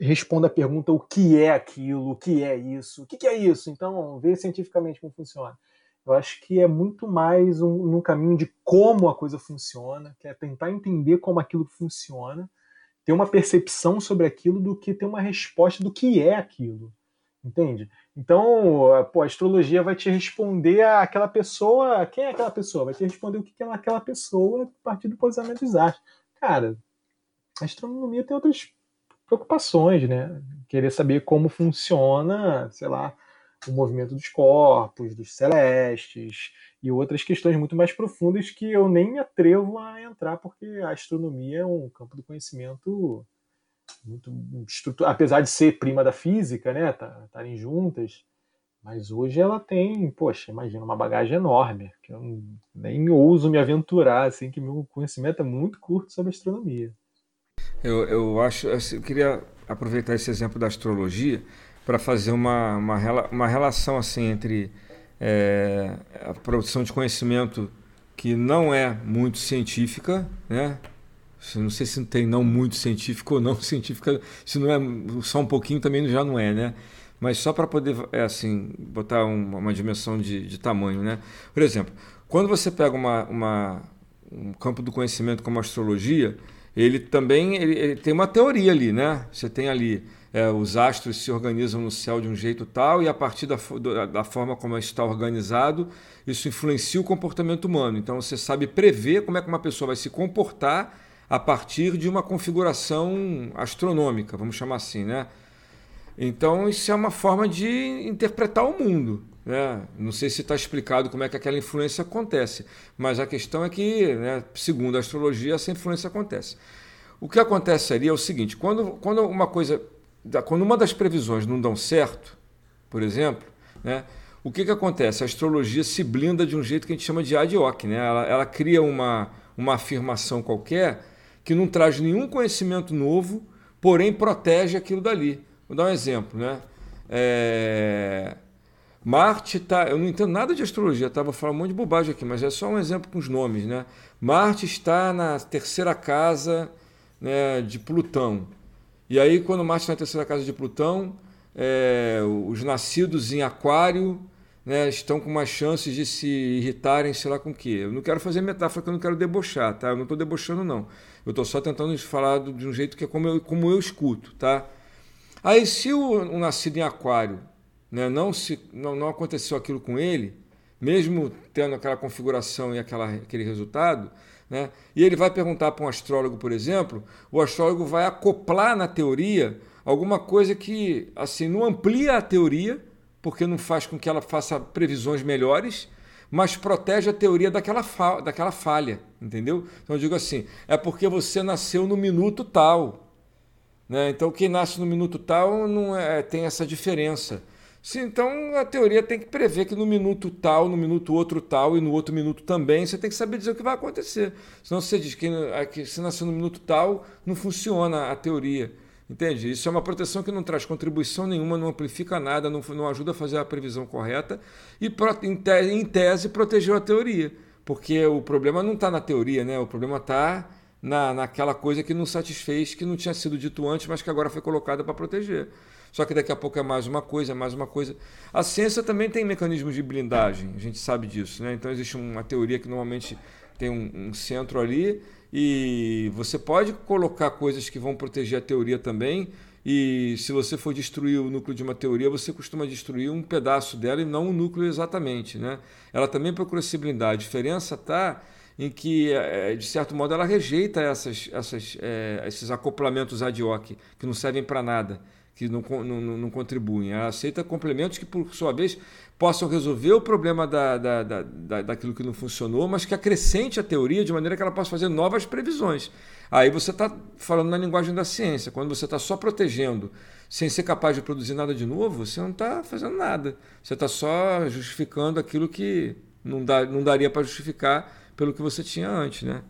responda a pergunta o que é aquilo, o que é isso, o que é isso, então vê cientificamente como funciona. Eu acho que é muito mais um, um caminho de como a coisa funciona, que é tentar entender como aquilo funciona, ter uma percepção sobre aquilo do que ter uma resposta do que é aquilo. Entende? Então, pô, a astrologia vai te responder àquela pessoa. Quem é aquela pessoa? Vai te responder o que é aquela pessoa a partir do posicionamento dos astros. Cara, a astronomia tem outras preocupações, né? Querer saber como funciona, sei lá, o movimento dos corpos, dos celestes e outras questões muito mais profundas que eu nem me atrevo a entrar, porque a astronomia é um campo do conhecimento muito estrutura, apesar de ser prima da física, né, tá, estarem juntas, mas hoje ela tem, poxa, imagina uma bagagem enorme, que eu nem ouso me aventurar, assim, que meu conhecimento é muito curto sobre astronomia. Eu, eu acho, eu queria aproveitar esse exemplo da astrologia para fazer uma, uma, uma relação assim entre é, a produção de conhecimento que não é muito científica, né? Não sei se tem não muito científico ou não científica, se não é só um pouquinho também já não é, né? Mas só para poder, é assim, botar uma, uma dimensão de, de, tamanho, né? Por exemplo, quando você pega uma, uma, um campo do conhecimento como a astrologia, ele também ele, ele tem uma teoria ali, né? Você tem ali é, os astros se organizam no céu de um jeito tal e a partir da, da forma como está organizado, isso influencia o comportamento humano. Então você sabe prever como é que uma pessoa vai se comportar a partir de uma configuração astronômica, vamos chamar assim, né? Então isso é uma forma de interpretar o mundo. Né? Não sei se está explicado como é que aquela influência acontece, mas a questão é que, né, segundo a astrologia, essa influência acontece. O que acontece ali é o seguinte: quando, quando uma coisa, quando uma das previsões não dão certo, por exemplo, né, o que, que acontece? A astrologia se blinda de um jeito que a gente chama de ad hoc, né? ela, ela cria uma, uma afirmação qualquer que não traz nenhum conhecimento novo, porém protege aquilo dali. Vou dar um exemplo, né? É... Marte está. Eu não entendo nada de astrologia, estava tá? falando um monte de bobagem aqui, mas é só um exemplo com os nomes, né? Marte está na terceira casa né, de Plutão. E aí, quando Marte está na terceira casa de Plutão, é, os nascidos em Aquário né, estão com mais chances de se irritarem, sei lá com o quê. Eu não quero fazer metáfora que eu não quero debochar, tá? Eu não estou debochando, não. Eu estou só tentando falar de um jeito que é como eu, como eu escuto, tá? Aí, se o, o nascido em aquário né, não, se, não, não aconteceu aquilo com ele, mesmo tendo aquela configuração e aquela, aquele resultado, né, e ele vai perguntar para um astrólogo, por exemplo, o astrólogo vai acoplar na teoria alguma coisa que assim não amplia a teoria, porque não faz com que ela faça previsões melhores, mas protege a teoria daquela, fa daquela falha, entendeu? Então eu digo assim, é porque você nasceu no minuto tal. Né? Então quem nasce no minuto tal não é, tem essa diferença. Sim, então a teoria tem que prever que no minuto tal, no minuto outro tal e no outro minuto também, você tem que saber dizer o que vai acontecer. Senão você diz que, que se nasceu no minuto tal, não funciona a teoria. Entende? Isso é uma proteção que não traz contribuição nenhuma, não amplifica nada, não, não ajuda a fazer a previsão correta e, em tese, protegeu a teoria. Porque o problema não está na teoria, né? o problema está na, naquela coisa que não satisfez, que não tinha sido dito antes, mas que agora foi colocada para proteger. Só que daqui a pouco é mais uma coisa, é mais uma coisa. A ciência também tem mecanismos de blindagem, a gente sabe disso. Né? Então existe uma teoria que normalmente tem um, um centro ali e você pode colocar coisas que vão proteger a teoria também. E se você for destruir o núcleo de uma teoria, você costuma destruir um pedaço dela e não o núcleo exatamente. Né? Ela também procura se blindar. A diferença está em que, é, de certo modo, ela rejeita essas, essas, é, esses acoplamentos ad hoc, que não servem para nada, que não, não, não, contribuem. Ela aceita complementos que, por sua vez, possam resolver o problema da, da, da, daquilo que não funcionou, mas que acrescente a teoria de maneira que ela possa fazer novas previsões. Aí você está falando na linguagem da ciência. Quando você está só protegendo, sem ser capaz de produzir nada de novo, você não está fazendo nada. Você está só justificando aquilo que não, dá, não daria para justificar pelo que você tinha antes, né?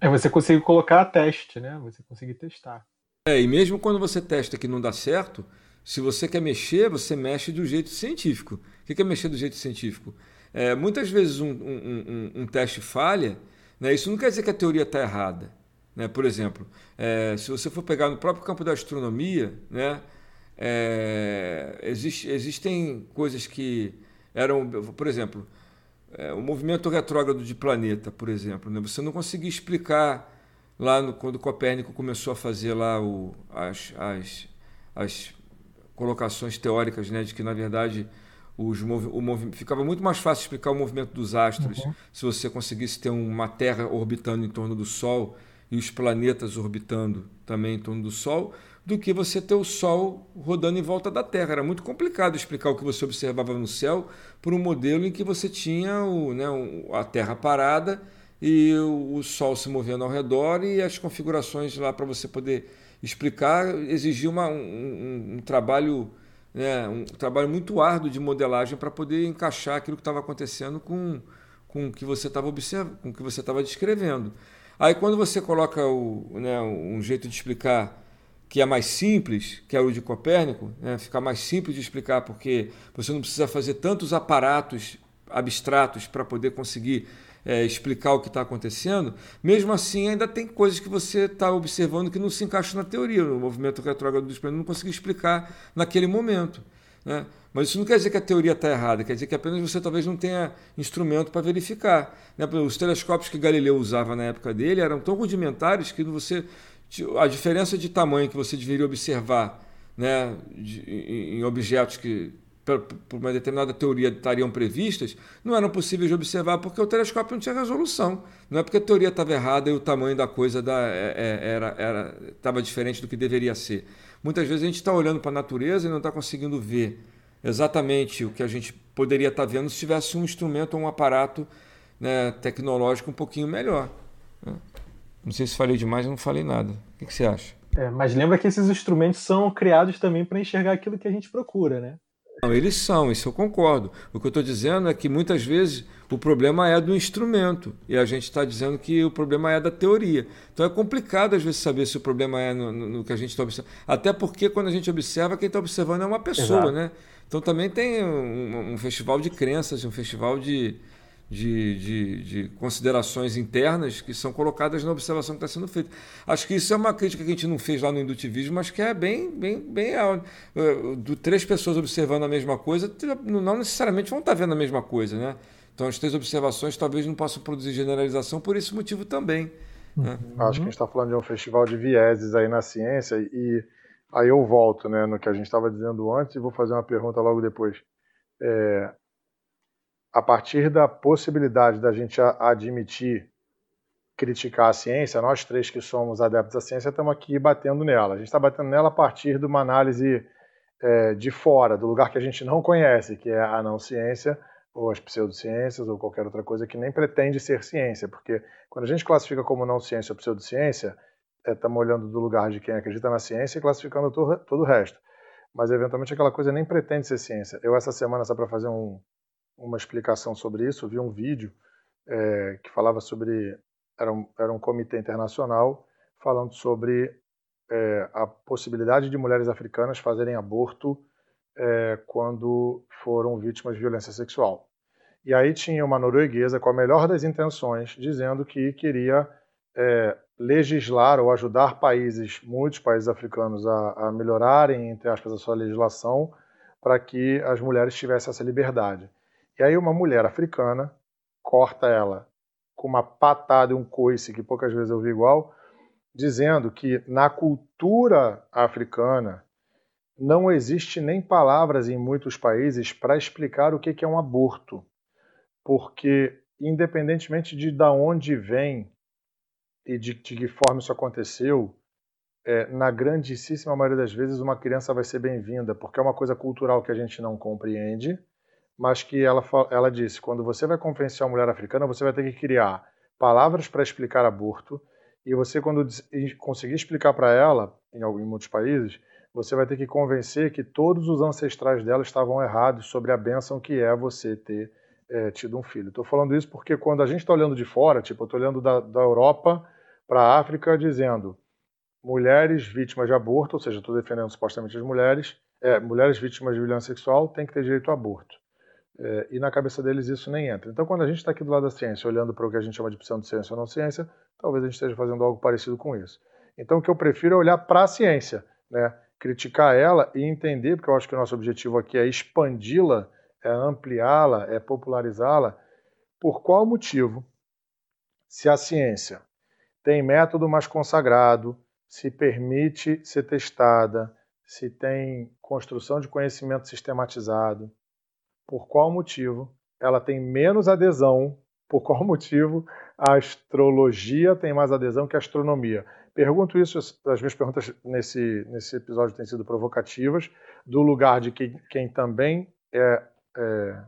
É, você conseguir colocar a teste, né? Você conseguir testar. É, e mesmo quando você testa que não dá certo, se você quer mexer, você mexe do jeito científico. O que é mexer do jeito científico? É, muitas vezes um, um, um, um, teste falha, né? isso não quer dizer que a teoria está errada. Né? Por exemplo, é, se você for pegar no próprio campo da astronomia, né? É, existe, existem coisas que eram, por exemplo, é, o movimento retrógrado de planeta, por exemplo. Né? Você não conseguia explicar lá no, quando Copérnico começou a fazer lá o, as, as, as colocações teóricas né, de que, na verdade, os o movimento ficava muito mais fácil explicar o movimento dos astros uhum. se você conseguisse ter uma Terra orbitando em torno do Sol e os planetas orbitando também em torno do Sol, do que você ter o Sol rodando em volta da Terra. Era muito complicado explicar o que você observava no céu por um modelo em que você tinha o, né, a Terra parada e o Sol se movendo ao redor e as configurações lá para você poder explicar exigia uma, um, um, um, trabalho né, um trabalho muito árduo de modelagem para poder encaixar aquilo que estava acontecendo com, com o que você estava observando, com o que você estava descrevendo. Aí quando você coloca o, né, um jeito de explicar que é mais simples, que é o de Copérnico, né, fica mais simples de explicar porque você não precisa fazer tantos aparatos abstratos para poder conseguir é, explicar o que está acontecendo, mesmo assim ainda tem coisas que você está observando que não se encaixam na teoria. O movimento retrógrado dos planetas não conseguiu explicar naquele momento. Né? Mas isso não quer dizer que a teoria está errada, quer dizer que apenas você talvez não tenha instrumento para verificar. Né? Os telescópios que Galileu usava na época dele eram tão rudimentares que você a diferença de tamanho que você deveria observar né, de, em, em objetos que por uma determinada teoria estariam previstas, não eram possíveis de observar porque o telescópio não tinha resolução. Não é porque a teoria estava errada e o tamanho da coisa da, é, é, era, era, estava diferente do que deveria ser. Muitas vezes a gente está olhando para a natureza e não está conseguindo ver exatamente o que a gente poderia estar vendo se tivesse um instrumento ou um aparato né, tecnológico um pouquinho melhor. Não sei se falei demais, não falei nada. O que, que você acha? É, mas lembra que esses instrumentos são criados também para enxergar aquilo que a gente procura, né? Não, eles são, isso eu concordo. O que eu estou dizendo é que muitas vezes o problema é do instrumento e a gente está dizendo que o problema é da teoria. Então é complicado às vezes saber se o problema é no, no que a gente está observando. Até porque quando a gente observa, quem está observando é uma pessoa, Exato. né? Então também tem um, um festival de crenças, um festival de, de, de, de, considerações internas que são colocadas na observação que está sendo feita. Acho que isso é uma crítica que a gente não fez lá no indutivismo, mas que é bem, bem, bem do três pessoas observando a mesma coisa, não necessariamente vão estar vendo a mesma coisa, né? Então as três observações talvez não possam produzir generalização por esse motivo também. Né? Acho que a gente está falando de um festival de vieses aí na ciência e aí eu volto, né, no que a gente estava dizendo antes e vou fazer uma pergunta logo depois. É, a partir da possibilidade da gente admitir criticar a ciência, nós três que somos adeptos da ciência estamos aqui batendo nela. A gente está batendo nela a partir de uma análise é, de fora, do lugar que a gente não conhece, que é a não ciência, ou as pseudociências, ou qualquer outra coisa que nem pretende ser ciência, porque quando a gente classifica como não ciência ou pseudociência, estamos é, olhando do lugar de quem acredita na ciência e classificando todo, todo o resto. Mas eventualmente aquela coisa nem pretende ser ciência. Eu essa semana, só para fazer um, uma explicação sobre isso, vi um vídeo é, que falava sobre. Era um, era um comitê internacional falando sobre é, a possibilidade de mulheres africanas fazerem aborto é, quando foram vítimas de violência sexual. E aí tinha uma norueguesa com a melhor das intenções dizendo que queria é, legislar ou ajudar países, muitos países africanos, a, a melhorarem, entre aspas, a sua legislação para que as mulheres tivessem essa liberdade. E aí uma mulher africana corta ela com uma patada e um coice, que poucas vezes eu vi igual, dizendo que na cultura africana não existe nem palavras em muitos países para explicar o que é um aborto, porque independentemente de da onde vem e de, de que forma isso aconteceu, é, na grandíssima maioria das vezes uma criança vai ser bem-vinda, porque é uma coisa cultural que a gente não compreende, mas que ela, ela disse, quando você vai convencer uma mulher africana, você vai ter que criar palavras para explicar aborto, e você, quando conseguir explicar para ela, em, em muitos países, você vai ter que convencer que todos os ancestrais dela estavam errados sobre a bênção que é você ter é, tido um filho. Estou falando isso porque quando a gente está olhando de fora, tipo, eu estou olhando da, da Europa para a África dizendo mulheres vítimas de aborto, ou seja, estou defendendo supostamente as mulheres, é, mulheres vítimas de violência sexual têm que ter direito ao aborto. É, e na cabeça deles isso nem entra. Então, quando a gente está aqui do lado da ciência, olhando para o que a gente chama de pseudociência ou não ciência, talvez a gente esteja fazendo algo parecido com isso. Então, o que eu prefiro é olhar para a ciência, né? criticar ela e entender, porque eu acho que o nosso objetivo aqui é expandi-la, é ampliá-la, é popularizá-la. Por qual motivo, se a ciência tem método mais consagrado, se permite ser testada, se tem construção de conhecimento sistematizado, por qual motivo ela tem menos adesão, por qual motivo a astrologia tem mais adesão que a astronomia. Pergunto isso, as minhas perguntas nesse, nesse episódio têm sido provocativas, do lugar de quem, quem também é, é,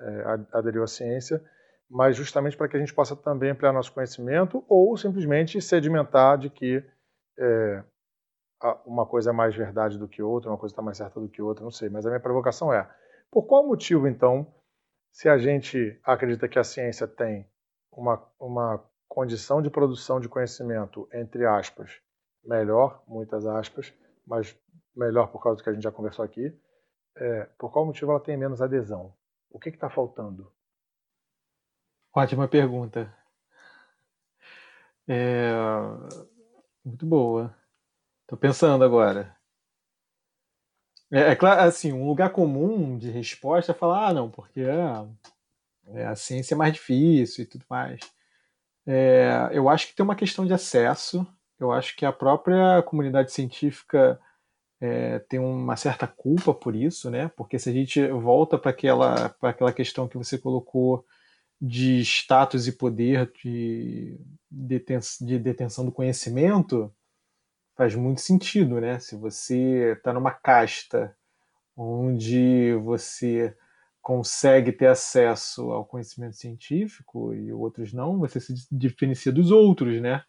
é, aderiu à ciência, mas justamente para que a gente possa também ampliar nosso conhecimento ou simplesmente sedimentar de que é, uma coisa é mais verdade do que outra, uma coisa está mais certa do que outra, não sei. Mas a minha provocação é: por qual motivo, então, se a gente acredita que a ciência tem uma, uma condição de produção de conhecimento, entre aspas, melhor, muitas aspas, mas melhor por causa do que a gente já conversou aqui, é, por qual motivo ela tem menos adesão? O que está faltando? Ótima pergunta. É... Muito boa. Estou pensando agora. É, é, claro, assim, um lugar comum de resposta é falar, ah, não, porque é, a ciência é mais difícil e tudo mais. É, eu acho que tem uma questão de acesso. Eu acho que a própria comunidade científica é, tem uma certa culpa por isso, né? Porque se a gente volta para aquela, aquela questão que você colocou de status e poder de, de detenção do conhecimento, faz muito sentido, né? Se você está numa casta onde você consegue ter acesso ao conhecimento científico e outros não, você se diferencia dos outros, né?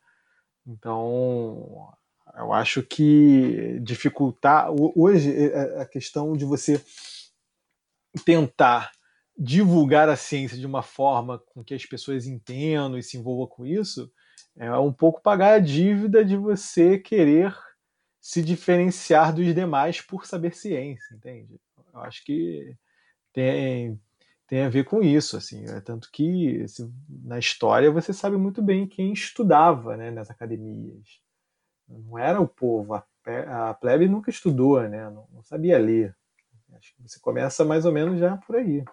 Então, eu acho que dificultar hoje é, é, a questão de você tentar divulgar a ciência de uma forma com que as pessoas entendam e se envolvam com isso, é um pouco pagar a dívida de você querer se diferenciar dos demais por saber ciência, entende? Eu acho que tem, tem a ver com isso, assim, é tanto que assim, na história você sabe muito bem quem estudava né, nas academias. Não era o povo, a, a plebe nunca estudou, né, não, não sabia ler. Acho que você começa mais ou menos já por aí.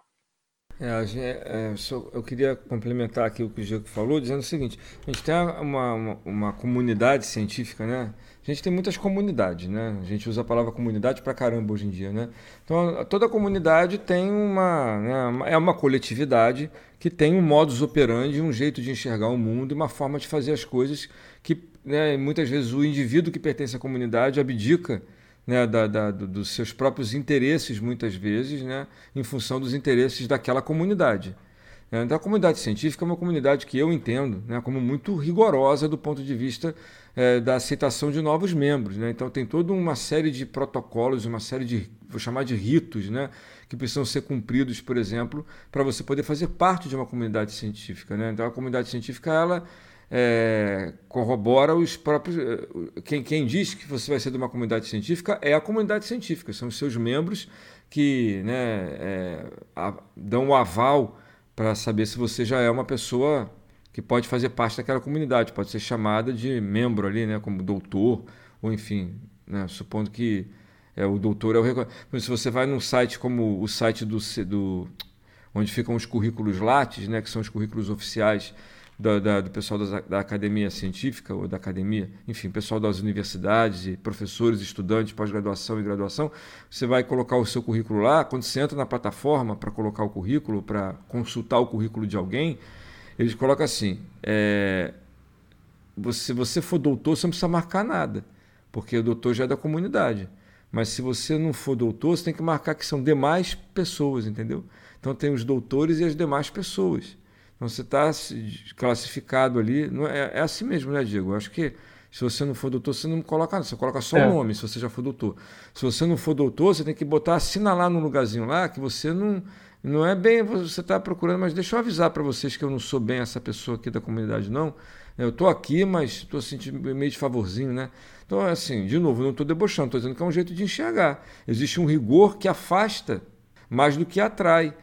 É, é, eu queria complementar aqui o que o Diego falou, dizendo o seguinte: a gente tem uma, uma, uma, comunidade científica, né? A gente tem muitas comunidades, né? A gente usa a palavra comunidade para caramba hoje em dia, né? Então, toda comunidade tem uma. Né, é uma coletividade que tem um modus operandi, um jeito de enxergar o mundo e uma forma de fazer as coisas que né, muitas vezes o indivíduo que pertence à comunidade abdica né, da, da, dos seus próprios interesses, muitas vezes, né, em função dos interesses daquela comunidade. É, então, a comunidade científica é uma comunidade que eu entendo né, como muito rigorosa do ponto de vista é, da aceitação de novos membros. Né? Então, tem toda uma série de protocolos, uma série de, vou chamar de ritos, né, que precisam ser cumpridos, por exemplo, para você poder fazer parte de uma comunidade científica. Né? Então, a comunidade científica ela é, corrobora os próprios. Eh, quem, quem diz que você vai ser de uma comunidade científica é a comunidade científica, são os seus membros que né, é, a, dão o aval para saber se você já é uma pessoa que pode fazer parte daquela comunidade, pode ser chamada de membro ali, né, como doutor, ou enfim, né, supondo que é, o doutor é o se você vai num site como o site do, do onde ficam os currículos Lattes, né, que são os currículos oficiais da, da, do pessoal da, da, academia científica ou da academia, enfim, pessoal das universidades professores, estudantes, pós-graduação e graduação, você vai colocar o seu currículo lá. Quando você entra na plataforma para colocar o currículo, para consultar o currículo de alguém, eles colocam assim: é, você, se você for doutor, você não precisa marcar nada, porque o doutor já é da comunidade. Mas se você não for doutor, você tem que marcar que são demais pessoas, entendeu? Então tem os doutores e as demais pessoas. Então você está classificado ali. É, é, assim mesmo, né, Diego? Eu acho que se você não for doutor, você não coloca nada, você coloca só o é. nome, se você já for doutor. Se você não for doutor, você tem que botar, assinalar num lugarzinho lá que você não. Não é bem você está procurando, mas deixa eu avisar para vocês que eu não sou bem essa pessoa aqui da comunidade, não. Eu estou aqui, mas estou sentindo meio de favorzinho, né? Então, assim, de novo, não estou debochando, estou dizendo que é um jeito de enxergar. Existe um rigor que afasta mais do que atrai.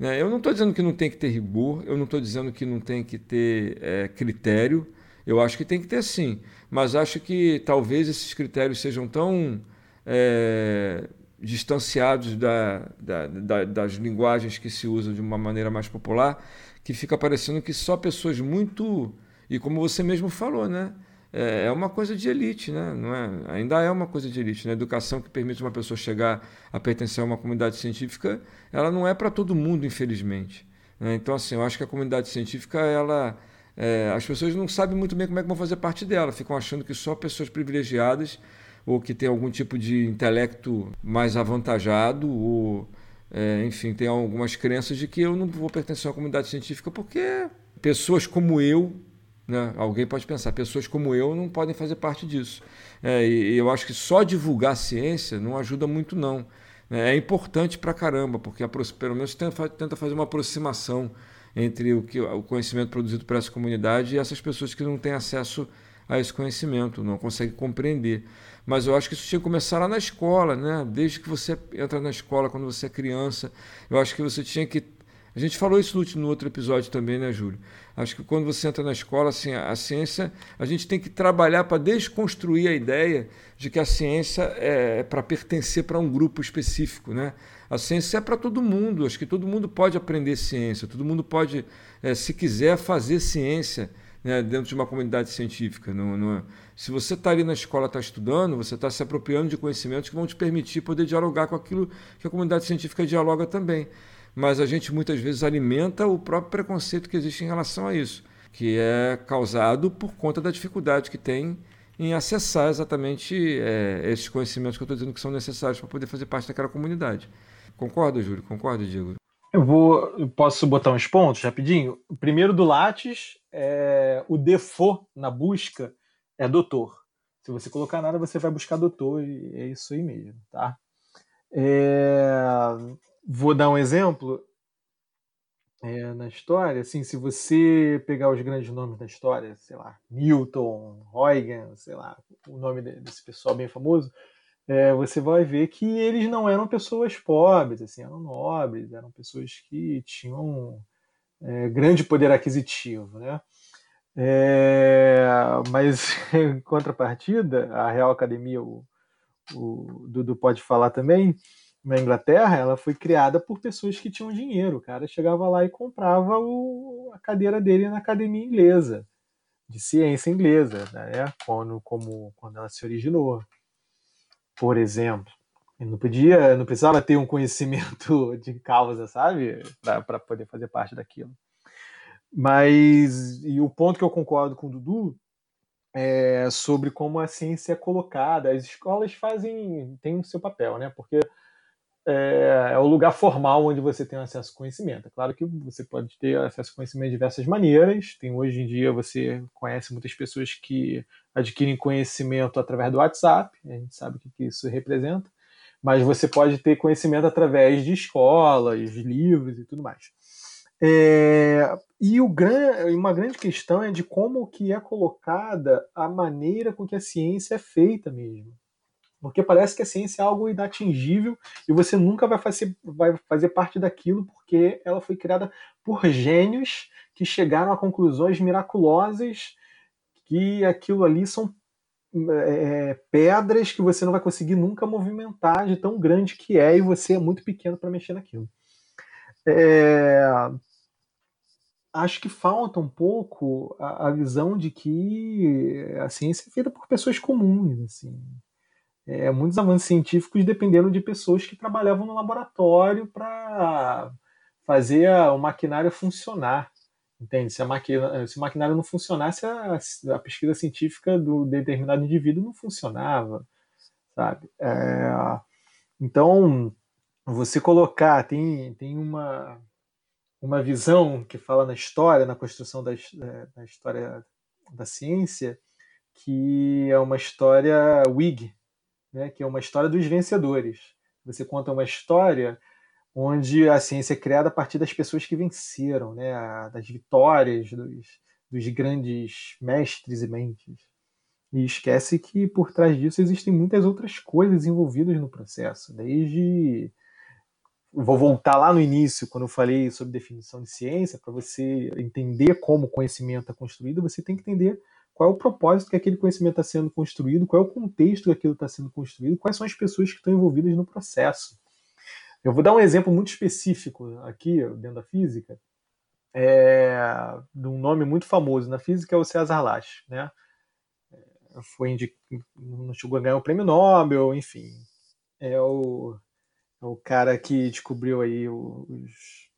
Né? Eu não estou dizendo que não tem que ter rigor, eu não estou dizendo que não tem que ter é, critério, eu acho que tem que ter sim, mas acho que talvez esses critérios sejam tão é, distanciados da, da, da, das linguagens que se usam de uma maneira mais popular, que fica parecendo que só pessoas muito. E como você mesmo falou, né? É, é uma coisa de elite, né? Não é? ainda é uma coisa de elite. Né? A educação que permite uma pessoa chegar a pertencer a uma comunidade científica, ela não é para todo mundo, infelizmente. Né? Então, assim, eu acho que a comunidade científica, ela, é, as pessoas não sabem muito bem como é que vão fazer parte dela, ficam achando que só pessoas privilegiadas ou que têm algum tipo de intelecto mais avantajado ou, é, enfim, tem algumas crenças de que eu não vou pertencer a uma comunidade científica porque pessoas como eu né? Alguém pode pensar, pessoas como eu não podem fazer parte disso. É, e, eu acho que só divulgar ciência não ajuda muito, não. É, é importante pra caramba, porque pelo menos tenta fazer uma aproximação entre o, que, o conhecimento produzido por essa comunidade e essas pessoas que não têm acesso a esse conhecimento, não conseguem compreender. Mas eu acho que isso tinha que começar lá na escola, né? desde que você entra na escola, quando você é criança. Eu acho que você tinha que a gente falou isso no, outro episódio também, né, Júlio? Acho que quando você entra na escola, assim, a, a ciência, a gente tem que trabalhar para desconstruir a ideia de que a ciência é, é para pertencer para um grupo específico, né? A ciência é para todo mundo, acho que todo mundo pode aprender ciência, todo mundo pode, é, se quiser, fazer ciência né, dentro de uma comunidade científica. Não, não é. Se você está ali na escola, está estudando, você está se apropriando de conhecimentos que vão te permitir poder dialogar com aquilo que a comunidade científica dialoga também mas a gente muitas vezes alimenta o próprio preconceito que existe em relação a isso, que é causado por conta da dificuldade que tem em acessar exatamente é, esses conhecimentos que eu estou dizendo que são necessários para poder fazer parte daquela comunidade. Concorda, Júlio? Concorda, Diego? Eu vou, eu posso botar uns pontos rapidinho. Primeiro do Lattes, é, o default na busca é doutor. Se você colocar nada, você vai buscar doutor e é isso aí mesmo, tá? É, Vou dar um exemplo é, na história. Assim, se você pegar os grandes nomes da história, sei lá, Newton, Huygens, sei lá, o nome desse pessoal bem famoso, é, você vai ver que eles não eram pessoas pobres, assim, eram nobres, eram pessoas que tinham é, grande poder aquisitivo, né? É, mas em contrapartida, a Real Academia, o, o Dudu pode falar também, na Inglaterra, ela foi criada por pessoas que tinham dinheiro. O cara chegava lá e comprava o, a cadeira dele na academia inglesa, de ciência inglesa, né? quando, como, quando ela se originou, por exemplo. Ele não podia, não precisava ter um conhecimento de causa, sabe, para poder fazer parte daquilo. Mas, e o ponto que eu concordo com o Dudu é sobre como a ciência é colocada. As escolas fazem, têm o seu papel, né? Porque é, é, o lugar formal onde você tem acesso ao conhecimento. É claro que você pode ter acesso ao conhecimento de diversas maneiras. Tem hoje em dia você conhece muitas pessoas que adquirem conhecimento através do WhatsApp. A gente sabe o que isso representa. Mas você pode ter conhecimento através de escolas, livros e tudo mais. É, e gran, uma grande questão é de como que é colocada a maneira com que a ciência é feita mesmo. Porque parece que a ciência é algo inatingível e você nunca vai fazer, vai fazer parte daquilo porque ela foi criada por gênios que chegaram a conclusões miraculosas que aquilo ali são é, pedras que você não vai conseguir nunca movimentar de tão grande que é e você é muito pequeno para mexer naquilo. É, acho que falta um pouco a, a, visão de que a ciência é feita por pessoas comuns, assim. É, muitos avanços científicos dependeram de pessoas que trabalhavam no laboratório para fazer o maquinário funcionar. Entende? Se, a máquina, se o maquinário não funcionasse, a, a pesquisa científica do determinado indivíduo não funcionava, sabe? É, então, você colocar, tem, tem uma, uma visão que fala na história, na construção da, da história da ciência, que é uma história Whig, né? que é uma história dos vencedores. Você conta uma história onde a ciência é criada a partir das pessoas que venceram, né, das vitórias dos, dos grandes mestres e mentes. E esquece que por trás disso existem muitas outras coisas envolvidas no processo, desde vou voltar lá no início, quando eu falei sobre definição de ciência, para você entender como o conhecimento é construído, você tem que entender qual é o propósito que aquele conhecimento está sendo construído, qual é o contexto que aquilo está sendo construído, quais são as pessoas que estão envolvidas no processo. Eu vou dar um exemplo muito específico aqui, dentro da física, é, de um nome muito famoso na física, é o César Lasch. Né? É, foi não chegou a ganhar o prêmio Nobel, enfim. É o, é o cara que descobriu aí os.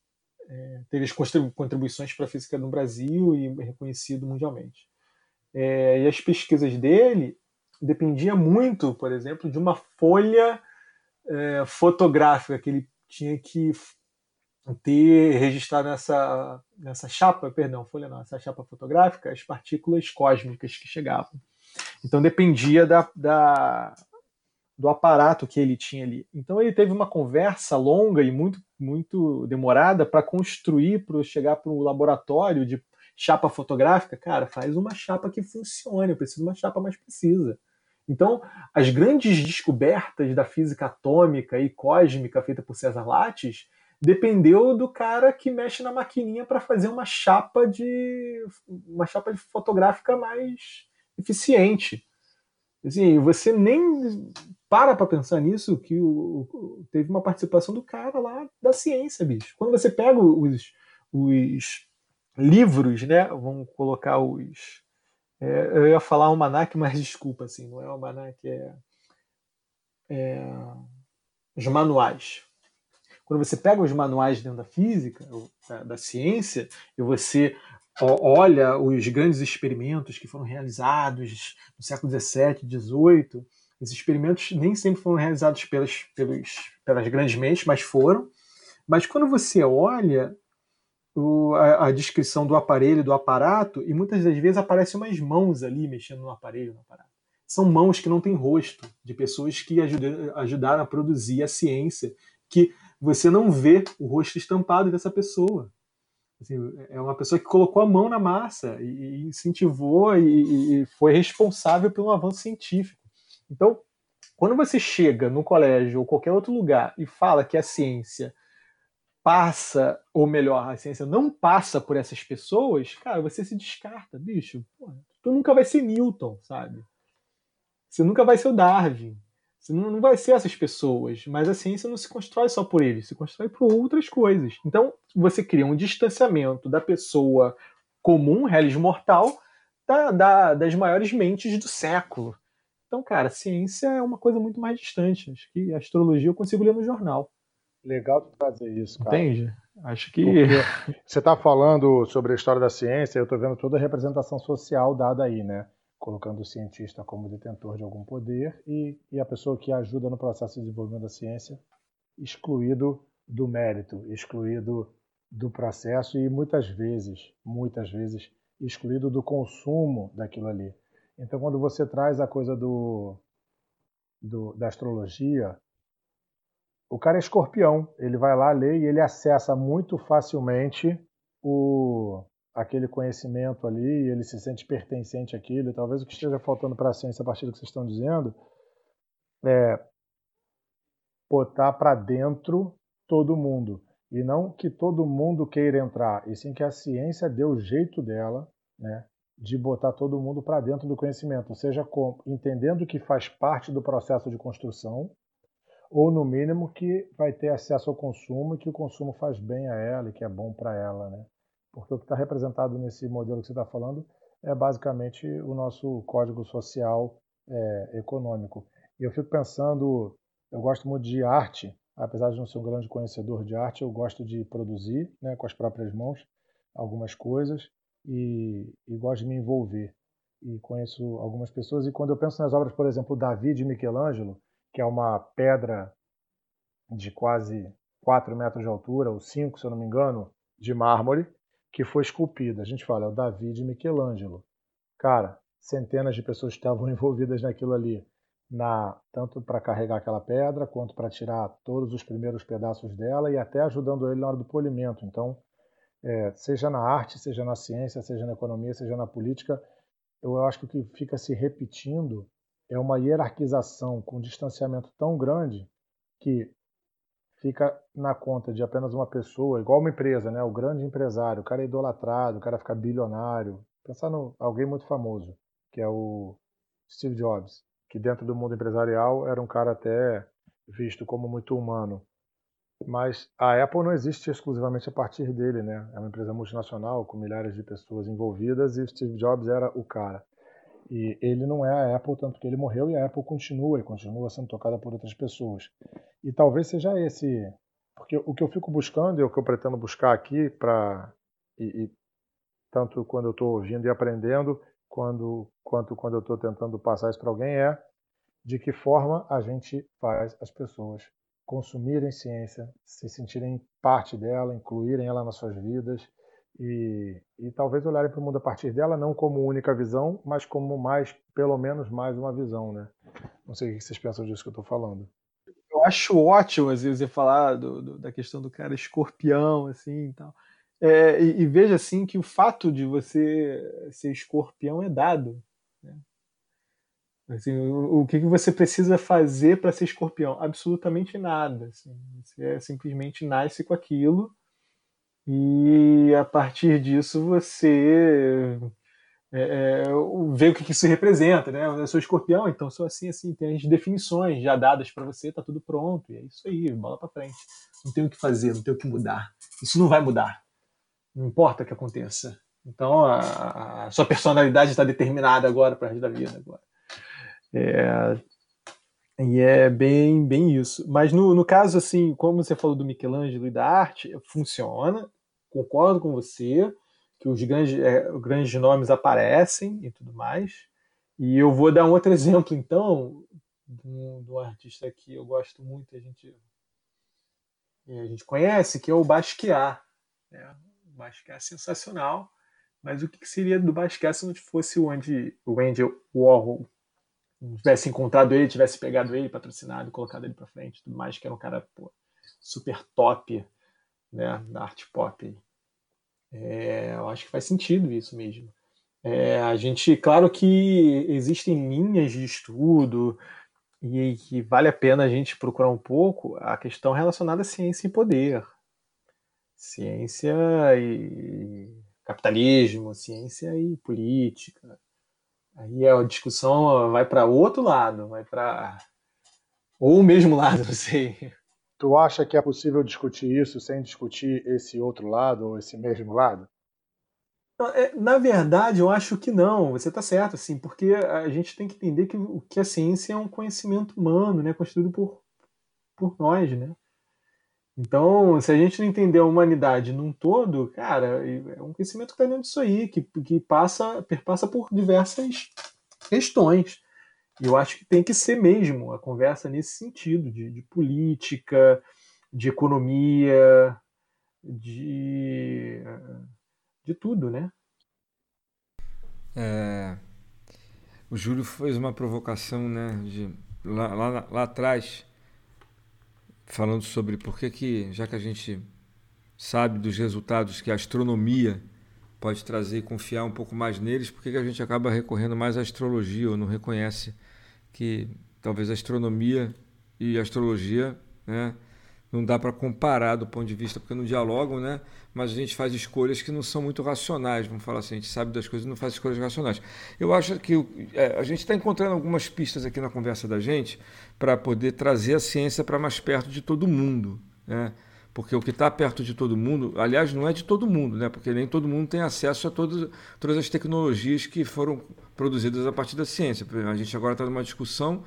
É, teve as contribuições para a física no Brasil e reconhecido mundialmente. É, e as pesquisas dele dependia muito, por exemplo, de uma folha é, fotográfica que ele tinha que ter registrado nessa, nessa chapa, perdão, folha não, essa chapa fotográfica, as partículas cósmicas que chegavam. Então dependia da, da, do aparato que ele tinha ali. Então ele teve uma conversa longa e muito, muito demorada para construir, para chegar para o laboratório de chapa fotográfica. Cara, faz uma chapa que funcione, eu preciso de uma chapa mais precisa. Então, as grandes descobertas da física atômica e cósmica feita por César Lattes dependeu do cara que mexe na maquininha para fazer uma chapa de uma chapa fotográfica mais eficiente. Assim, você nem para para pensar nisso que o, teve uma participação do cara lá da ciência, bicho. Quando você pega os, os livros, né, vamos colocar os é, eu ia falar almanac, mas desculpa, assim, não é almanac, é, é os manuais. Quando você pega os manuais dentro da física, da, ciência, e você olha os grandes experimentos que foram realizados no século XVII, XVIII, esses experimentos nem sempre foram realizados pelas, pelos, pelas grandes mentes, mas foram. Mas quando você olha o, a, a, descrição do aparelho, do aparato, e muitas das vezes aparecem umas mãos ali mexendo no aparelho, no aparato. São mãos que não têm rosto, de pessoas que ajudaram, a produzir a ciência, que você não vê o rosto estampado dessa pessoa. Assim, é uma pessoa que colocou a mão na massa e, incentivou e, e foi responsável pelo avanço científico. Então, quando você chega no colégio ou qualquer outro lugar e fala que a ciência passa, ou melhor, a ciência não passa por essas pessoas, cara, você se descarta, bicho. Porra, tu nunca vai ser Newton, sabe? Você nunca vai ser o Darwin. Você não, não vai ser essas pessoas. Mas a ciência não se constrói só por eles, se constrói por outras coisas. Então, você cria um distanciamento da pessoa comum, realismo mortal, da, da, das maiores mentes do século. Então, cara, ciência é uma coisa muito mais distante. Acho que a astrologia eu consigo ler no jornal. Legal de trazer isso, cara. Entende? Acho que. Porque você está falando sobre a história da ciência, eu estou vendo toda a representação social dada aí, né? Colocando o cientista como detentor de algum poder e, e a pessoa que ajuda no processo de desenvolvimento da ciência excluído do mérito, excluído do processo e muitas vezes, muitas vezes, excluído do consumo daquilo ali. Então, quando você traz a coisa do, do da astrologia, o cara é escorpião, ele vai lá ler e ele acessa muito facilmente o, aquele conhecimento ali, ele se sente pertencente àquilo, e talvez o que esteja faltando para a ciência a partir do que vocês estão dizendo é botar para dentro todo mundo. E não que todo mundo queira entrar, e sim que a ciência dê o jeito dela, né, de botar todo mundo para dentro do conhecimento, seja com, entendendo que faz parte do processo de construção, ou no mínimo que vai ter acesso ao consumo e que o consumo faz bem a ela e que é bom para ela, né? Porque o que está representado nesse modelo que você está falando é basicamente o nosso código social é, econômico. E eu fico pensando, eu gosto muito de arte, apesar de não ser um grande conhecedor de arte, eu gosto de produzir, né, com as próprias mãos, algumas coisas e, e gosto de me envolver. E conheço algumas pessoas e quando eu penso nas obras, por exemplo, Davi de Michelangelo, que é uma pedra de quase 4 metros de altura, ou 5, se eu não me engano, de mármore, que foi esculpida. A gente fala, é o Davi de Michelangelo. Cara, centenas de pessoas estavam envolvidas naquilo ali, na tanto para carregar aquela pedra, quanto para tirar todos os primeiros pedaços dela e até ajudando ele na hora do polimento. Então, é, seja na arte, seja na ciência, seja na economia, seja na política, eu acho que o que fica se repetindo é uma hierarquização com distanciamento tão grande que fica na conta de apenas uma pessoa, igual uma empresa, né? O grande empresário, o cara é idolatrado, o cara fica bilionário. Pensar no alguém muito famoso, que é o Steve Jobs, que dentro do mundo empresarial era um cara até visto como muito humano. Mas a Apple não existe exclusivamente a partir dele, né? É uma empresa multinacional com milhares de pessoas envolvidas e Steve Jobs era o cara. E ele não é a Apple, tanto que ele morreu e a Apple continua e continua sendo tocada por outras pessoas. E talvez seja esse. Porque o que eu fico buscando e o que eu pretendo buscar aqui, para e, e, tanto quando eu estou ouvindo e aprendendo, quando, quanto quando eu estou tentando passar isso para alguém, é de que forma a gente faz as pessoas consumirem ciência, se sentirem parte dela, incluírem ela nas suas vidas e, e talvez olharem para o mundo a partir dela não como única visão, mas como mais, pelo menos mais uma visão, né? Não sei o que vocês pensam disso que eu estou falando. Eu acho ótimo, às vezes, falar do, do, da questão do cara escorpião, assim, e tal. É, e, e, veja, assim, que o fato de você ser escorpião é dado. Né? Assim, o, o que, que você precisa fazer para ser escorpião? Absolutamente nada. Assim. Você simplesmente nasce com aquilo e a partir disso você é, é, vê o que, isso representa, né? Eu sou escorpião, então sou assim, assim, tem as definições já dadas para você, tá tudo pronto, e é isso aí, bola para frente. Não tem o que fazer, não tem o que mudar. Isso não vai mudar. Não importa o que aconteça. Então a, a sua personalidade está determinada agora para a da vida agora. É, e é bem, bem isso. Mas no, no caso, assim, como você falou do Michelangelo e da arte, funciona. Concordo com você que os grandes, é, grandes nomes aparecem e tudo mais. E eu vou dar um outro exemplo, então, do, do artista que eu gosto muito, a gente, a gente conhece, que é o Basquiat. Né? O Basquiat é sensacional, mas o que seria do Basquiat se não fosse o Andy, o Andy Warhol? Tivesse encontrado ele, tivesse pegado ele, patrocinado, colocado ele para frente, tudo mais, que era um cara pô, super top né, da arte pop. É, eu acho que faz sentido isso mesmo. É, a gente, claro que existem linhas de estudo e que vale a pena a gente procurar um pouco a questão relacionada à ciência e poder. Ciência e capitalismo, ciência e política, Aí a discussão vai para outro lado, vai para ou o mesmo lado, não sei. Tu acha que é possível discutir isso sem discutir esse outro lado ou esse mesmo lado? É, na verdade, eu acho que não. Você está certo, assim, porque a gente tem que entender que, que a ciência é um conhecimento humano, né, construído por, por nós, né? Então, se a gente não entender a humanidade num todo, cara, é um conhecimento que está dentro disso aí, que, que passa, perpassa por diversas questões. E eu acho que tem que ser mesmo a conversa nesse sentido, de, de política, de economia, de, de tudo, né? É, o Júlio fez uma provocação, né, de, lá, lá, lá atrás, falando sobre por que, que já que a gente sabe dos resultados que a astronomia pode trazer e confiar um pouco mais neles, por que a gente acaba recorrendo mais à astrologia ou não reconhece que talvez a astronomia e a astrologia né, não dá para comparar do ponto de vista, porque não dialogam, né? mas a gente faz escolhas que não são muito racionais, vamos falar assim, a gente sabe das coisas e não faz escolhas racionais. Eu acho que é, a gente está encontrando algumas pistas aqui na conversa da gente para poder trazer a ciência para mais perto de todo mundo. Né? Porque o que está perto de todo mundo, aliás, não é de todo mundo, né? porque nem todo mundo tem acesso a todas, todas as tecnologias que foram produzidas a partir da ciência. A gente agora está numa discussão.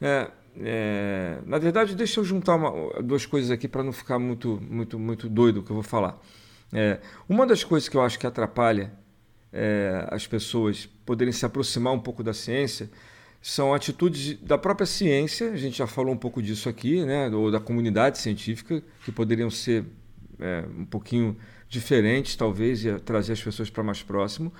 É, é, na verdade, deixa eu juntar uma, duas coisas aqui para não ficar muito, muito, muito doido o que eu vou falar. É, uma das coisas que eu acho que atrapalha é, as pessoas poderem se aproximar um pouco da ciência são atitudes da própria ciência, a gente já falou um pouco disso aqui, né, ou da comunidade científica, que poderiam ser é, um pouquinho diferentes, talvez, e trazer as pessoas para mais próximo,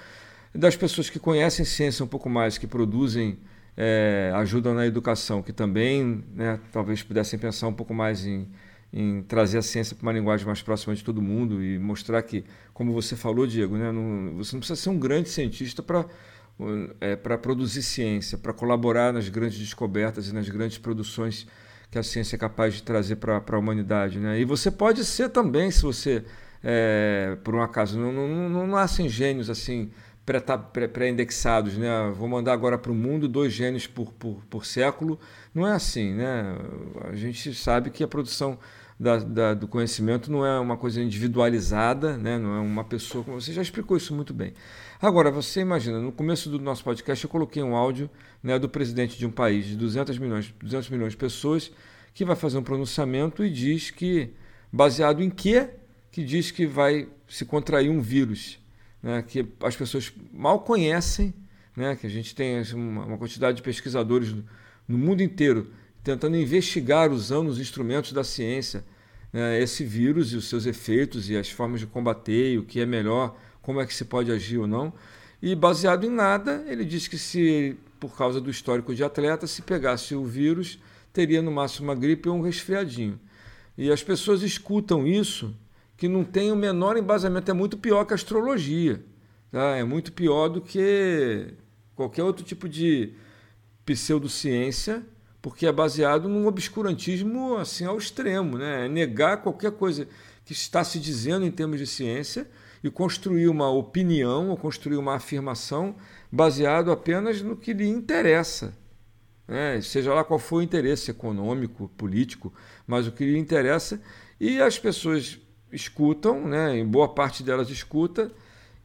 das pessoas que conhecem ciência um pouco mais, que produzem é, ajudam na educação, que também né, talvez pudessem pensar um pouco mais em, em trazer a ciência para uma linguagem mais próxima de todo mundo e mostrar que, como você falou, Diego, né, não, você não precisa ser um grande cientista para é, para produzir ciência, para colaborar nas grandes descobertas e nas grandes produções que a ciência é capaz de trazer para a humanidade. Né? E você pode ser também, se você, é, por um acaso, não, não, não, não nascem gênios assim pré-indexados, né? Vou mandar agora para o mundo dois genes por, por, por século. Não é assim, né? A gente sabe que a produção da, da, do conhecimento não é uma coisa individualizada, né? não é uma pessoa. Você já explicou isso muito bem. Agora, você imagina, no começo do nosso podcast eu coloquei um áudio né, do presidente de um país de 200 milhões, 200 milhões de pessoas que vai fazer um pronunciamento e diz que, baseado em quê? Que diz que vai se contrair um vírus né, que as pessoas mal conhecem, né, que a gente tem uma, quantidade de pesquisadores no, mundo inteiro tentando investigar, usando os instrumentos da ciência, né, esse vírus e os seus efeitos e as formas de combater, o que é melhor, como é que se pode agir ou não. E baseado em nada, ele diz que se, por causa do histórico de atleta, se pegasse o vírus, teria no máximo uma gripe ou um resfriadinho. E as pessoas escutam isso que não tem o menor embasamento, é muito pior que a astrologia. Tá? É muito pior do que qualquer outro tipo de pseudociência, porque é baseado num obscurantismo assim ao extremo, né? É negar qualquer coisa que está se dizendo em termos de ciência e construir uma opinião ou construir uma afirmação baseado apenas no que lhe interessa. Né? Seja lá qual for o interesse econômico, político, mas o que lhe interessa. E as pessoas escutam, né, em boa parte delas escuta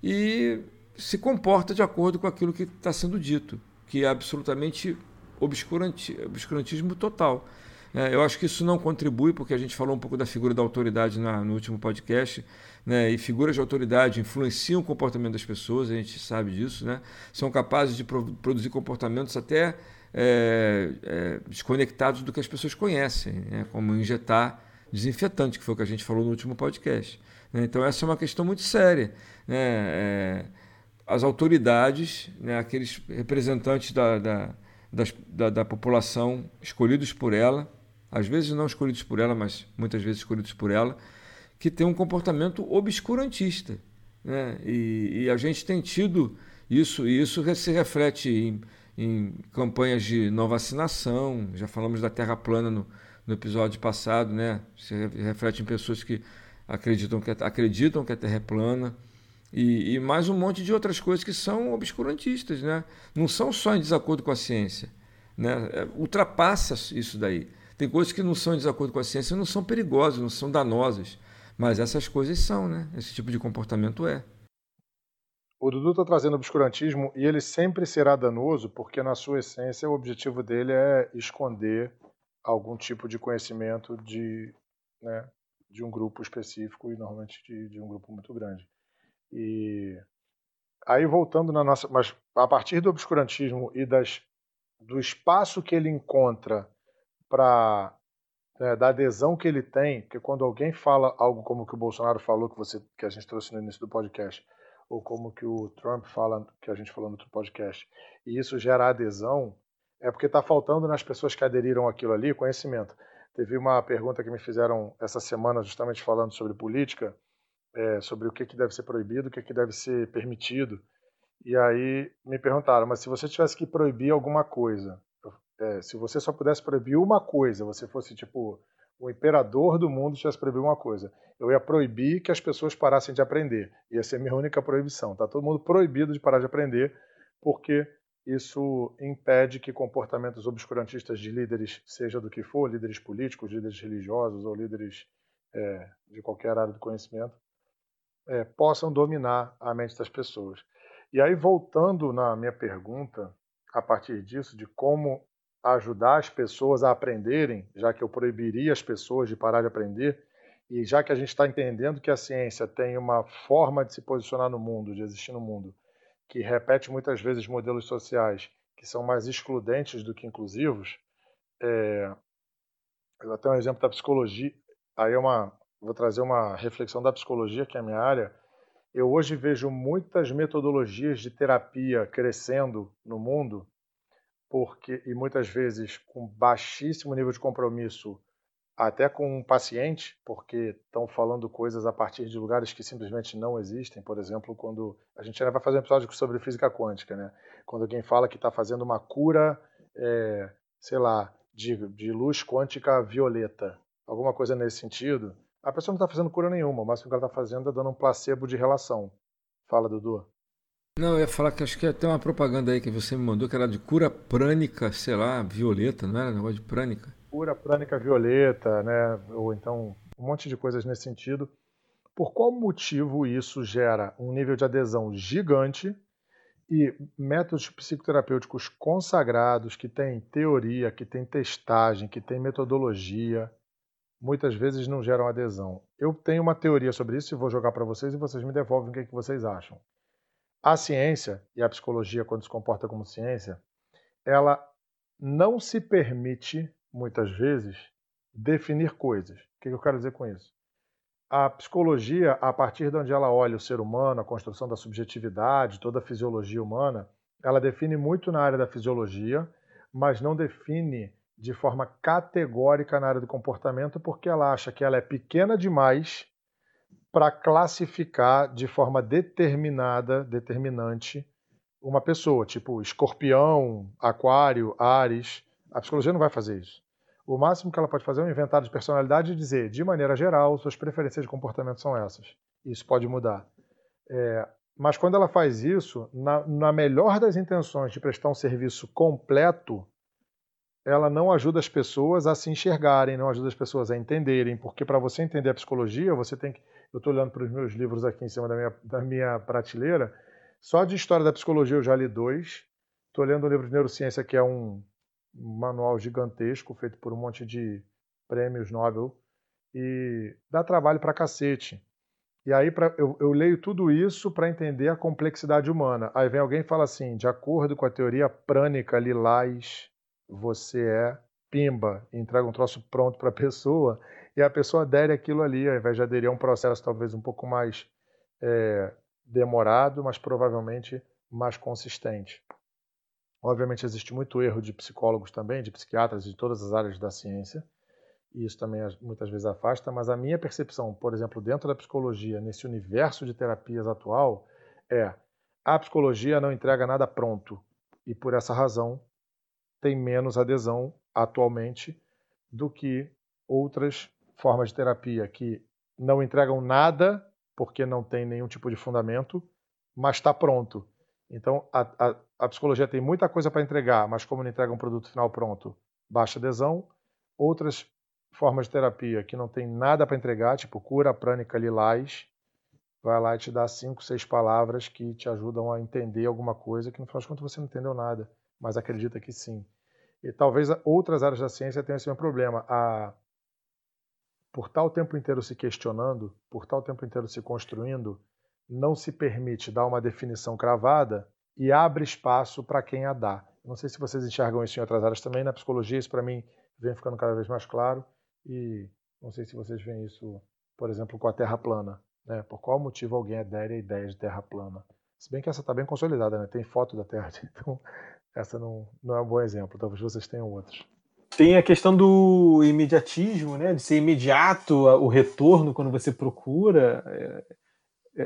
e se comporta de acordo com aquilo que está sendo dito, que é absolutamente obscuranti obscurantismo total. É, eu acho que isso não contribui, porque a gente falou um pouco da figura da autoridade na, no último podcast, né, e figuras de autoridade influenciam o comportamento das pessoas, a gente sabe disso, né, são capazes de pro produzir comportamentos até é, é, desconectados do que as pessoas conhecem, né, como injetar desinfetante, que foi o que a gente falou no último podcast. Né? Então, essa é uma questão muito séria. Né? É, as autoridades, né, aqueles representantes da, da, da, da, população escolhidos por ela, às vezes não escolhidos por ela, mas muitas vezes escolhidos por ela, que tem um comportamento obscurantista. Né? E, e a gente tem tido isso, e isso se reflete em, em campanhas de não vacinação, já falamos da terra plana no, no episódio passado, né? Se reflete em pessoas que acreditam que, acreditam que a Terra é plana. E, e, mais um monte de outras coisas que são obscurantistas, né? Não são só em desacordo com a ciência, né? É, ultrapassa isso daí. Tem coisas que não são em desacordo com a ciência, não são perigosas, não são danosas, mas essas coisas são, né? Esse tipo de comportamento é. O Dudu está trazendo obscurantismo e ele sempre será danoso porque, na sua essência, o objetivo dele é esconder algum tipo de conhecimento de, né, de um grupo específico e normalmente de, de um grupo muito grande. E aí voltando na nossa, mas a partir do obscurantismo e das do espaço que ele encontra para né, da adesão que ele tem, porque quando alguém fala algo como que o Bolsonaro falou que você que a gente trouxe no início do podcast, ou como que o Trump fala que a gente falou no outro podcast, e isso gera adesão, é porque está faltando nas pessoas que aderiram aquilo ali conhecimento. Teve uma pergunta que me fizeram essa semana, justamente falando sobre política, é, sobre o que, que deve ser proibido, o que, que deve ser permitido. E aí me perguntaram, mas se você tivesse que proibir alguma coisa, é, se você só pudesse proibir uma coisa, você fosse tipo o imperador do mundo tivesse proibir uma coisa, eu ia proibir que as pessoas parassem de aprender. Ia ser minha única proibição. Tá todo mundo proibido de parar de aprender, porque isso impede que comportamentos obscurantistas de líderes, seja do que for, líderes políticos, líderes religiosos ou líderes é, de qualquer área do conhecimento, é, possam dominar a mente das pessoas. E aí, voltando na minha pergunta, a partir disso, de como ajudar as pessoas a aprenderem, já que eu proibiria as pessoas de parar de aprender, e já que a gente está entendendo que a ciência tem uma forma de se posicionar no mundo, de existir no mundo, que repete muitas vezes modelos sociais que são mais excludentes do que inclusivos, é... eu até um exemplo da psicologia, aí é uma, vou trazer uma reflexão da psicologia, que é a minha área, eu hoje vejo muitas metodologias de terapia crescendo no mundo, porque e muitas vezes com baixíssimo nível de compromisso até com um paciente, porque estão falando coisas a partir de lugares que simplesmente não existem. Por exemplo, quando a gente ainda vai fazer um episódio sobre física quântica, né? Quando alguém fala que está fazendo uma cura, é, sei lá, de, de luz quântica violeta, alguma coisa nesse sentido, a pessoa não está fazendo cura nenhuma, o máximo que ela está fazendo é dando um placebo de relação. Fala, Dudu. Não, eu ia falar que acho que tem uma propaganda aí que você me mandou que era de cura prânica, sei lá, violeta, não era negócio de prânica? Cura prânica violeta, né? Ou então um monte de coisas nesse sentido. Por qual motivo isso gera um nível de adesão gigante e métodos psicoterapêuticos consagrados que têm teoria, que têm testagem, que têm metodologia, muitas vezes não geram adesão. Eu tenho uma teoria sobre isso e vou jogar para vocês e vocês me devolvem o que, é que vocês acham. A ciência e a psicologia, quando se comporta como ciência, ela não se permite, muitas vezes, definir coisas. O que eu quero dizer com isso? A psicologia, a partir de onde ela olha o ser humano, a construção da subjetividade, toda a fisiologia humana, ela define muito na área da fisiologia, mas não define de forma categórica na área do comportamento, porque ela acha que ela é pequena demais para classificar de forma determinada, determinante, uma pessoa, tipo escorpião, aquário, ares. A psicologia não vai fazer isso. O máximo que ela pode fazer é um inventário de personalidade e dizer, de maneira geral, suas preferências de comportamento são essas. Isso pode mudar. É, mas quando ela faz isso, na, na melhor das intenções de prestar um serviço completo, ela não ajuda as pessoas a se enxergarem, não ajuda as pessoas a entenderem, porque para você entender a psicologia, você tem que. Eu estou olhando para os meus livros aqui em cima da minha, da minha prateleira. Só de história da psicologia eu já li dois. Estou lendo o livro de neurociência, que é um manual gigantesco, feito por um monte de prêmios Nobel. E dá trabalho para cacete. E aí pra, eu, eu leio tudo isso para entender a complexidade humana. Aí vem alguém e fala assim: de acordo com a teoria prânica lilás você é pimba, entrega um troço pronto para a pessoa e a pessoa adere aquilo ali, ao invés de aderir a um processo talvez um pouco mais é, demorado, mas provavelmente mais consistente. Obviamente existe muito erro de psicólogos também, de psiquiatras, de todas as áreas da ciência, e isso também muitas vezes afasta, mas a minha percepção, por exemplo, dentro da psicologia, nesse universo de terapias atual, é a psicologia não entrega nada pronto, e por essa razão tem menos adesão atualmente do que outras formas de terapia que não entregam nada porque não tem nenhum tipo de fundamento, mas está pronto. Então a, a, a, psicologia tem muita coisa para entregar, mas como não entrega um produto final pronto, baixa adesão. Outras formas de terapia que não tem nada para entregar, tipo cura prânica lilás, vai lá e te dá cinco, seis palavras que te ajudam a entender alguma coisa que no final de contas você não entendeu nada mas acredita que sim. E talvez outras áreas da ciência tenham esse mesmo problema. A, por o tempo inteiro se questionando, por o tempo inteiro se construindo, não se permite dar uma definição cravada e abre espaço para quem a dá. Não sei se vocês enxergam isso em outras áreas também. Na psicologia, isso para mim vem ficando cada vez mais claro. E não sei se vocês veem isso, por exemplo, com a Terra plana. Né? Por qual motivo alguém adere à ideia de Terra plana? Se bem que essa está bem consolidada, né? tem foto da Terra, então essa não, não é um bom exemplo, talvez vocês tenham outros. tem a questão do imediatismo, né? De ser imediato o retorno quando você procura. É,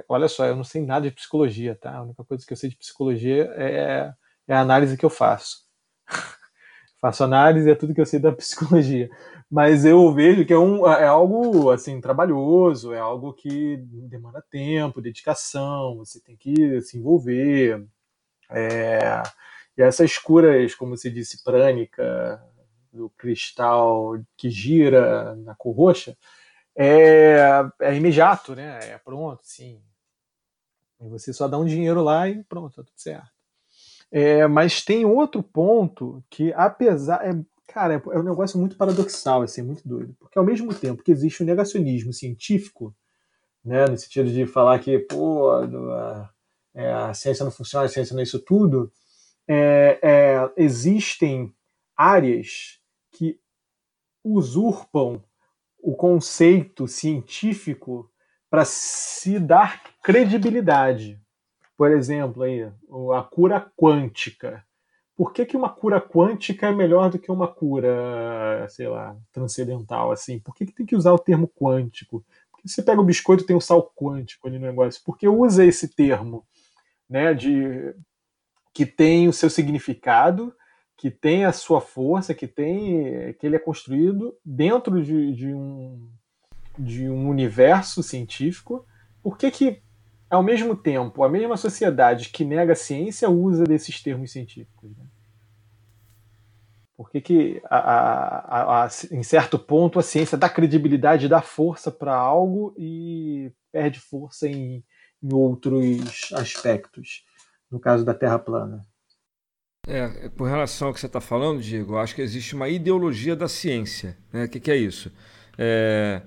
olha só, eu não sei nada de psicologia, tá? A única coisa que eu sei de psicologia é, é a análise que eu faço. faço análise, é tudo que eu sei da psicologia. Mas eu vejo que é, um, é algo assim trabalhoso, é algo que demanda tempo, dedicação, você tem que se envolver. É, e essas curas, como você disse, prânica, do cristal que gira na cor roxa, é, é imediato, né? É pronto, sim. Você só dá um dinheiro lá e pronto, tá tudo certo. É, mas tem outro ponto que, apesar. É, cara, é um negócio muito paradoxal, assim, muito doido. Porque ao mesmo tempo que existe o negacionismo científico, né, no sentido de falar que, pô, a, é, a ciência não funciona, a ciência não é isso tudo, é, é, existem áreas que usurpam o conceito científico para se dar credibilidade. Por exemplo, aí, a cura quântica. Por que, que uma cura quântica é melhor do que uma cura, sei lá, transcendental? Assim? Por que, que tem que usar o termo quântico? Porque você pega o biscoito e tem o sal quântico ali no negócio. Por que usa esse termo? Né, de que tem o seu significado, que tem a sua força, que tem que ele é construído dentro de, de um de um universo científico. Por que que ao mesmo tempo a mesma sociedade que nega a ciência usa desses termos científicos? Né? Por que, que a, a, a, em certo ponto a ciência dá credibilidade, dá força para algo e perde força em, em outros aspectos? no caso da Terra plana. É, com relação ao que você está falando, Diego, acho que existe uma ideologia da ciência. Né? O que, que é isso? É,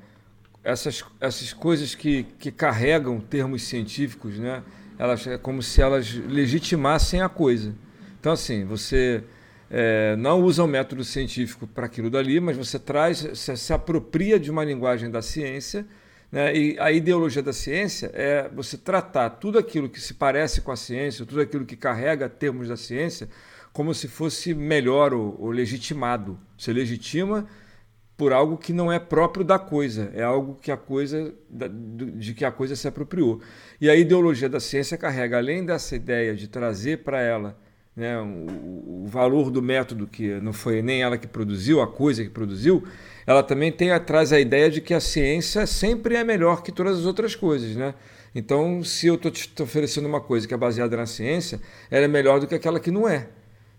essas, essas coisas que, que carregam termos científicos, né? elas, é como se elas legitimassem a coisa. Então, assim, você é, não usa o método científico para aquilo dali, mas você traz, se, se apropria de uma linguagem da ciência né? E a ideologia da ciência é você tratar tudo aquilo que se parece com a ciência, tudo aquilo que carrega termos da ciência, como se fosse melhor ou, ou legitimado. Você legitima por algo que não é próprio da coisa, é algo que a coisa de que a coisa se apropriou. E a ideologia da ciência carrega além dessa ideia de trazer para ela né, o, o, valor do método que não foi nem ela que produziu, a coisa que produziu, ela também tem atrás a ideia de que a ciência sempre é melhor que todas as outras coisas, né? Então, se eu estou te oferecendo uma coisa que é baseada na ciência, ela é melhor do que aquela que não é.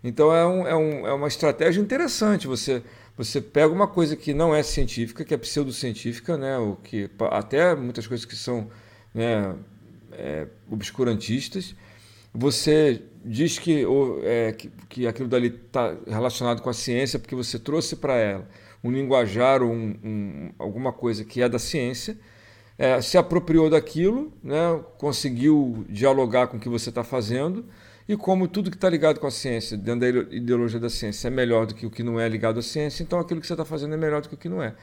Então, é, um, é, um, é uma estratégia interessante. Você, você pega uma coisa que não é científica, que é pseudocientífica, né? O que, até muitas coisas que são né, é, obscurantistas, você diz que, ou, é, que, que aquilo dali está relacionado com a ciência porque você trouxe para ela um linguajar ou um, um, alguma coisa que é da ciência, é, se apropriou daquilo, né, conseguiu dialogar com o que você está fazendo, e como tudo que está ligado com a ciência, dentro da ideologia da ciência, é melhor do que o que não é ligado à ciência, então aquilo que você está fazendo é melhor do que o que não é.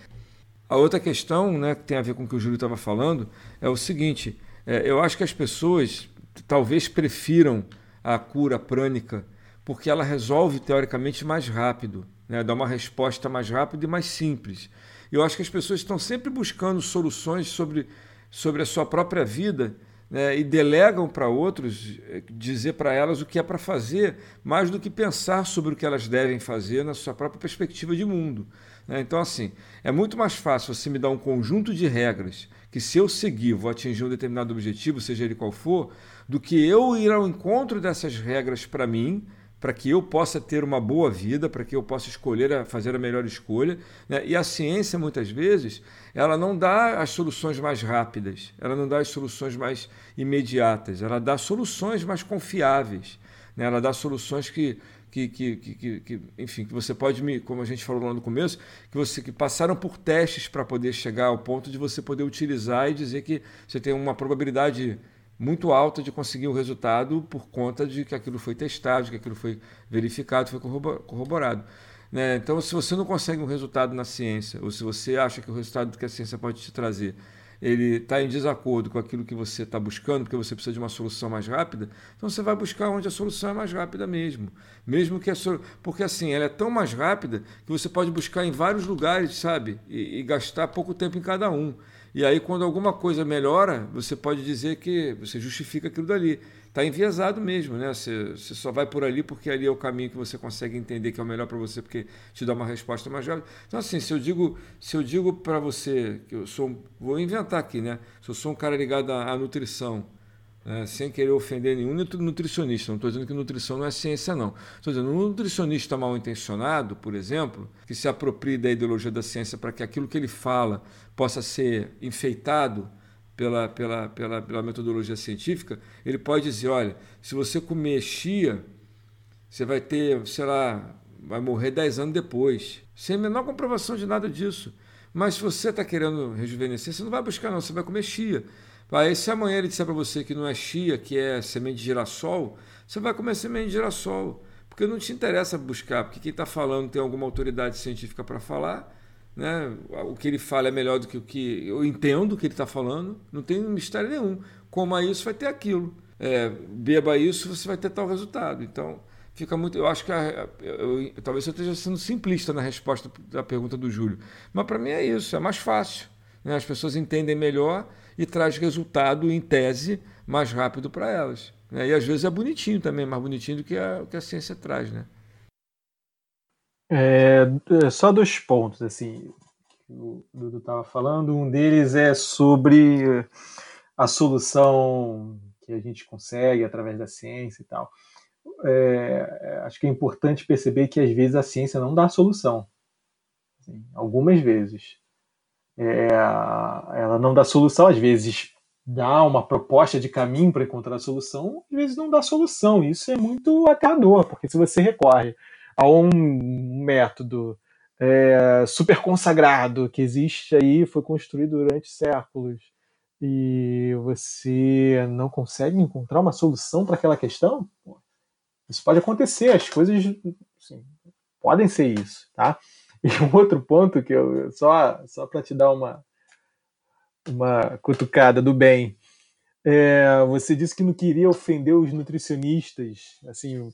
A outra questão, né, que tem a ver com o que o Júlio estava falando, é o seguinte: é, eu acho que as pessoas talvez prefiram a cura prânica porque ela resolve teoricamente mais rápido né? dar uma resposta mais rápida e mais simples. Eu acho que as pessoas estão sempre buscando soluções sobre, sobre a sua própria vida né? e delegam para outros eh, dizer para elas o que é para fazer, mais do que pensar sobre o que elas devem fazer na sua própria perspectiva de mundo. Né? Então, assim, é muito mais fácil você me dar um conjunto de regras que, se eu seguir, vou atingir um determinado objetivo, seja ele qual for, do que eu ir ao encontro dessas regras para mim para que eu possa ter uma boa vida, para que eu possa escolher a fazer a melhor escolha. Né? E a ciência, muitas vezes, ela não dá as soluções mais rápidas, ela não dá as soluções mais imediatas, ela dá soluções mais confiáveis, né? ela dá soluções que, que, que, que, que, enfim, que você pode me, como a gente falou lá no começo, que você que passaram por testes para poder chegar ao ponto de você poder utilizar e dizer que você tem uma probabilidade muito alta de conseguir o resultado por conta de que aquilo foi testado, de que aquilo foi verificado, foi corroborado. Né? Então, se você não consegue um resultado na ciência, ou se você acha que o resultado que a ciência pode te trazer ele está em desacordo com aquilo que você está buscando, porque você precisa de uma solução mais rápida, então você vai buscar onde a solução é mais rápida mesmo. Mesmo que a so... Porque assim, ela é tão mais rápida que você pode buscar em vários lugares, sabe? E, e gastar pouco tempo em cada um. E aí, quando alguma coisa melhora, você pode dizer que você justifica aquilo dali está enviesado mesmo, né? Você, você, só vai por ali porque ali é o caminho que você consegue entender que é o melhor para você, porque te dá uma resposta mais rápida. Então, assim, se eu digo, se eu digo para você que eu sou, vou inventar aqui, né? Se eu sou um cara ligado à, à nutrição, né? sem querer ofender nenhum nutricionista, não estou dizendo que nutrição não é ciência, não. Estou dizendo um nutricionista mal intencionado, por exemplo, que se aproprie da ideologia da ciência para que aquilo que ele fala possa ser enfeitado pela, pela, pela, pela metodologia científica, ele pode dizer, olha, se você comer chia, você vai ter, sei lá, vai morrer 10 anos depois. Sem a menor comprovação de nada disso. Mas se você está querendo rejuvenescer, você não vai buscar não, você vai comer chia. Aí se amanhã ele disser para você que não é chia, que é semente de girassol, você vai comer semente de girassol. Porque não te interessa buscar, porque quem está falando tem alguma autoridade científica para falar, né? O que ele fala é melhor do que o que eu entendo o que ele está falando, não tem mistério nenhum. Coma isso, vai ter aquilo. É, beba isso, você vai ter tal resultado. Então, fica muito. Eu acho que a, eu, talvez eu esteja sendo simplista na resposta da pergunta do Júlio, mas para mim é isso, é mais fácil. Né? As pessoas entendem melhor e traz resultado em tese mais rápido para elas. Né? E às vezes é bonitinho também, mais bonitinho do que a, que a ciência traz, né? É, é, só dois pontos, assim, o Dudu estava falando. Um deles é sobre a solução que a gente consegue através da ciência e tal. É, é, acho que é importante perceber que às vezes a ciência não dá a solução. Assim, algumas vezes. É, ela não dá solução, às vezes dá uma proposta de caminho para encontrar a solução, às vezes não dá solução. Isso é muito aterrador, porque se você recorre a um método é, super consagrado que existe aí, foi construído durante séculos, e você não consegue encontrar uma solução para aquela questão, isso pode acontecer, as coisas assim, podem ser isso, tá? E um outro ponto que eu só só para te dar uma uma cutucada do bem, é, você disse que não queria ofender os nutricionistas, assim,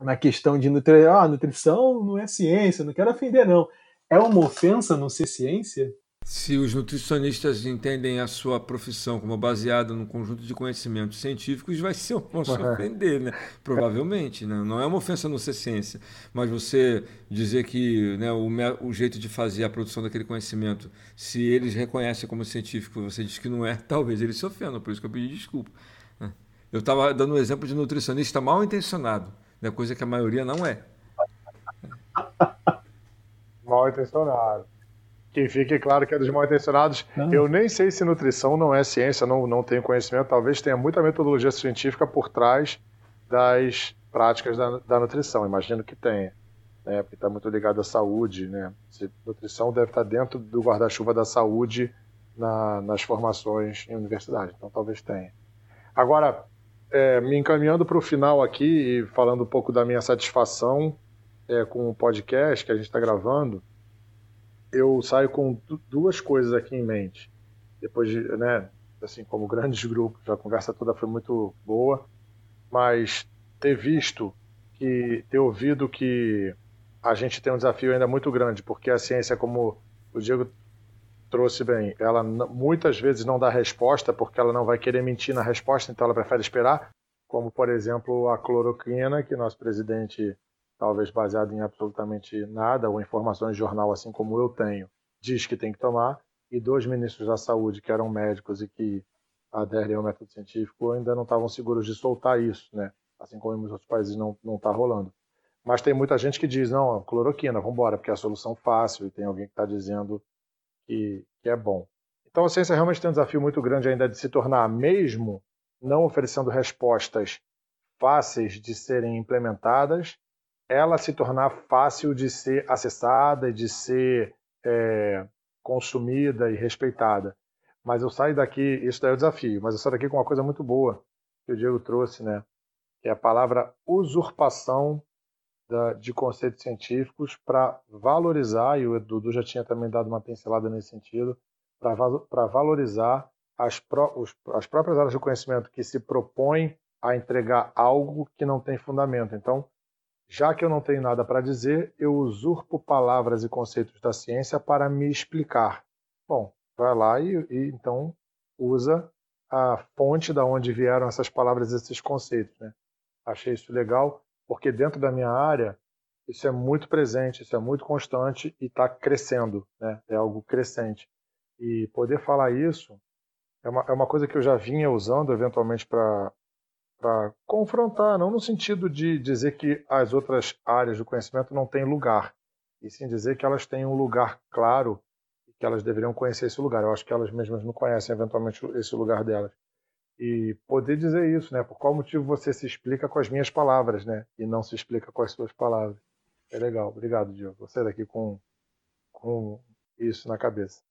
na questão de nutri... ah, nutrição não é ciência, não quero ofender, não. É uma ofensa não ser ciência? Se os nutricionistas entendem a sua profissão como baseada num conjunto de conhecimentos científicos, vai ser uma se ofender, né? Provavelmente. Né? Não é uma ofensa não ser ciência. Mas você dizer que né, o, o, jeito de fazer a produção daquele conhecimento, se eles reconhecem como científico, você diz que não é, talvez eles se ofendam. Por isso que eu pedi desculpa. Né? Eu estava dando um exemplo de nutricionista mal intencionado né? coisa que a maioria não é. Mal intencionado. Que fique claro que é dos mal intencionados. Não. Eu nem sei se nutrição não é ciência, não, não tenho conhecimento. Talvez tenha muita metodologia científica por trás das práticas da, da nutrição. Imagino que tenha. Né? Porque está muito ligado à saúde. Né? Se, nutrição deve estar dentro do guarda-chuva da saúde na, nas formações em universidade. Então talvez tenha. Agora, é, me encaminhando para o final aqui e falando um pouco da minha satisfação é, com o podcast que a gente está gravando, eu saio com duas coisas aqui em mente. Depois de, né, assim, como grandes grupos, a conversa toda foi muito boa, mas ter visto que, ter ouvido que a gente tem um desafio ainda muito grande, porque a ciência, como o Diego trouxe bem, ela muitas vezes não dá resposta porque ela não vai querer mentir na resposta, então ela prefere esperar, como por exemplo a cloroquina, que nosso presidente, talvez baseado em absolutamente nada ou informações de jornal, assim como eu tenho, diz que tem que tomar, e dois ministros da saúde que eram médicos e que aderem ao método científico ainda não estavam seguros de soltar isso, né? Assim como em muitos outros países não está rolando. Mas tem muita gente que diz não, cloroquina, vamos embora, porque é a solução fácil e tem alguém que está dizendo que, que é bom. Então a ciência realmente tem um desafio muito grande ainda de se tornar, mesmo não oferecendo respostas fáceis de serem implementadas, ela se tornar fácil de ser acessada, de ser é, consumida e respeitada. Mas eu saio daqui, isso daí é o desafio, mas eu saio daqui com uma coisa muito boa que o Diego trouxe, né? Que é a palavra usurpação da, de conceitos científicos para valorizar, e o Dudu já tinha também dado uma pincelada nesse sentido, para valorizar as, os, as próprias áreas do conhecimento que se propõem a entregar algo que não tem fundamento. Então, já que eu não tenho nada para dizer, eu usurpo palavras e conceitos da ciência para me explicar. Bom, vai lá e, e então usa a fonte da onde vieram essas palavras esses conceitos. Né? Achei isso legal, porque dentro da minha área isso é muito presente, isso é muito constante e está crescendo, né? é algo crescente. E poder falar isso é uma, é uma coisa que eu já vinha usando eventualmente para para confrontar, não no sentido de dizer que as outras áreas do conhecimento não têm lugar, e sim dizer que elas têm um lugar claro e que elas deveriam conhecer esse lugar. Eu acho que elas mesmas não conhecem eventualmente esse lugar delas. E poder dizer isso, né? Por qual motivo você se explica com as minhas palavras, né? E não se explica com as suas palavras. É legal. Obrigado, Diogo. Você daqui com, com isso na cabeça.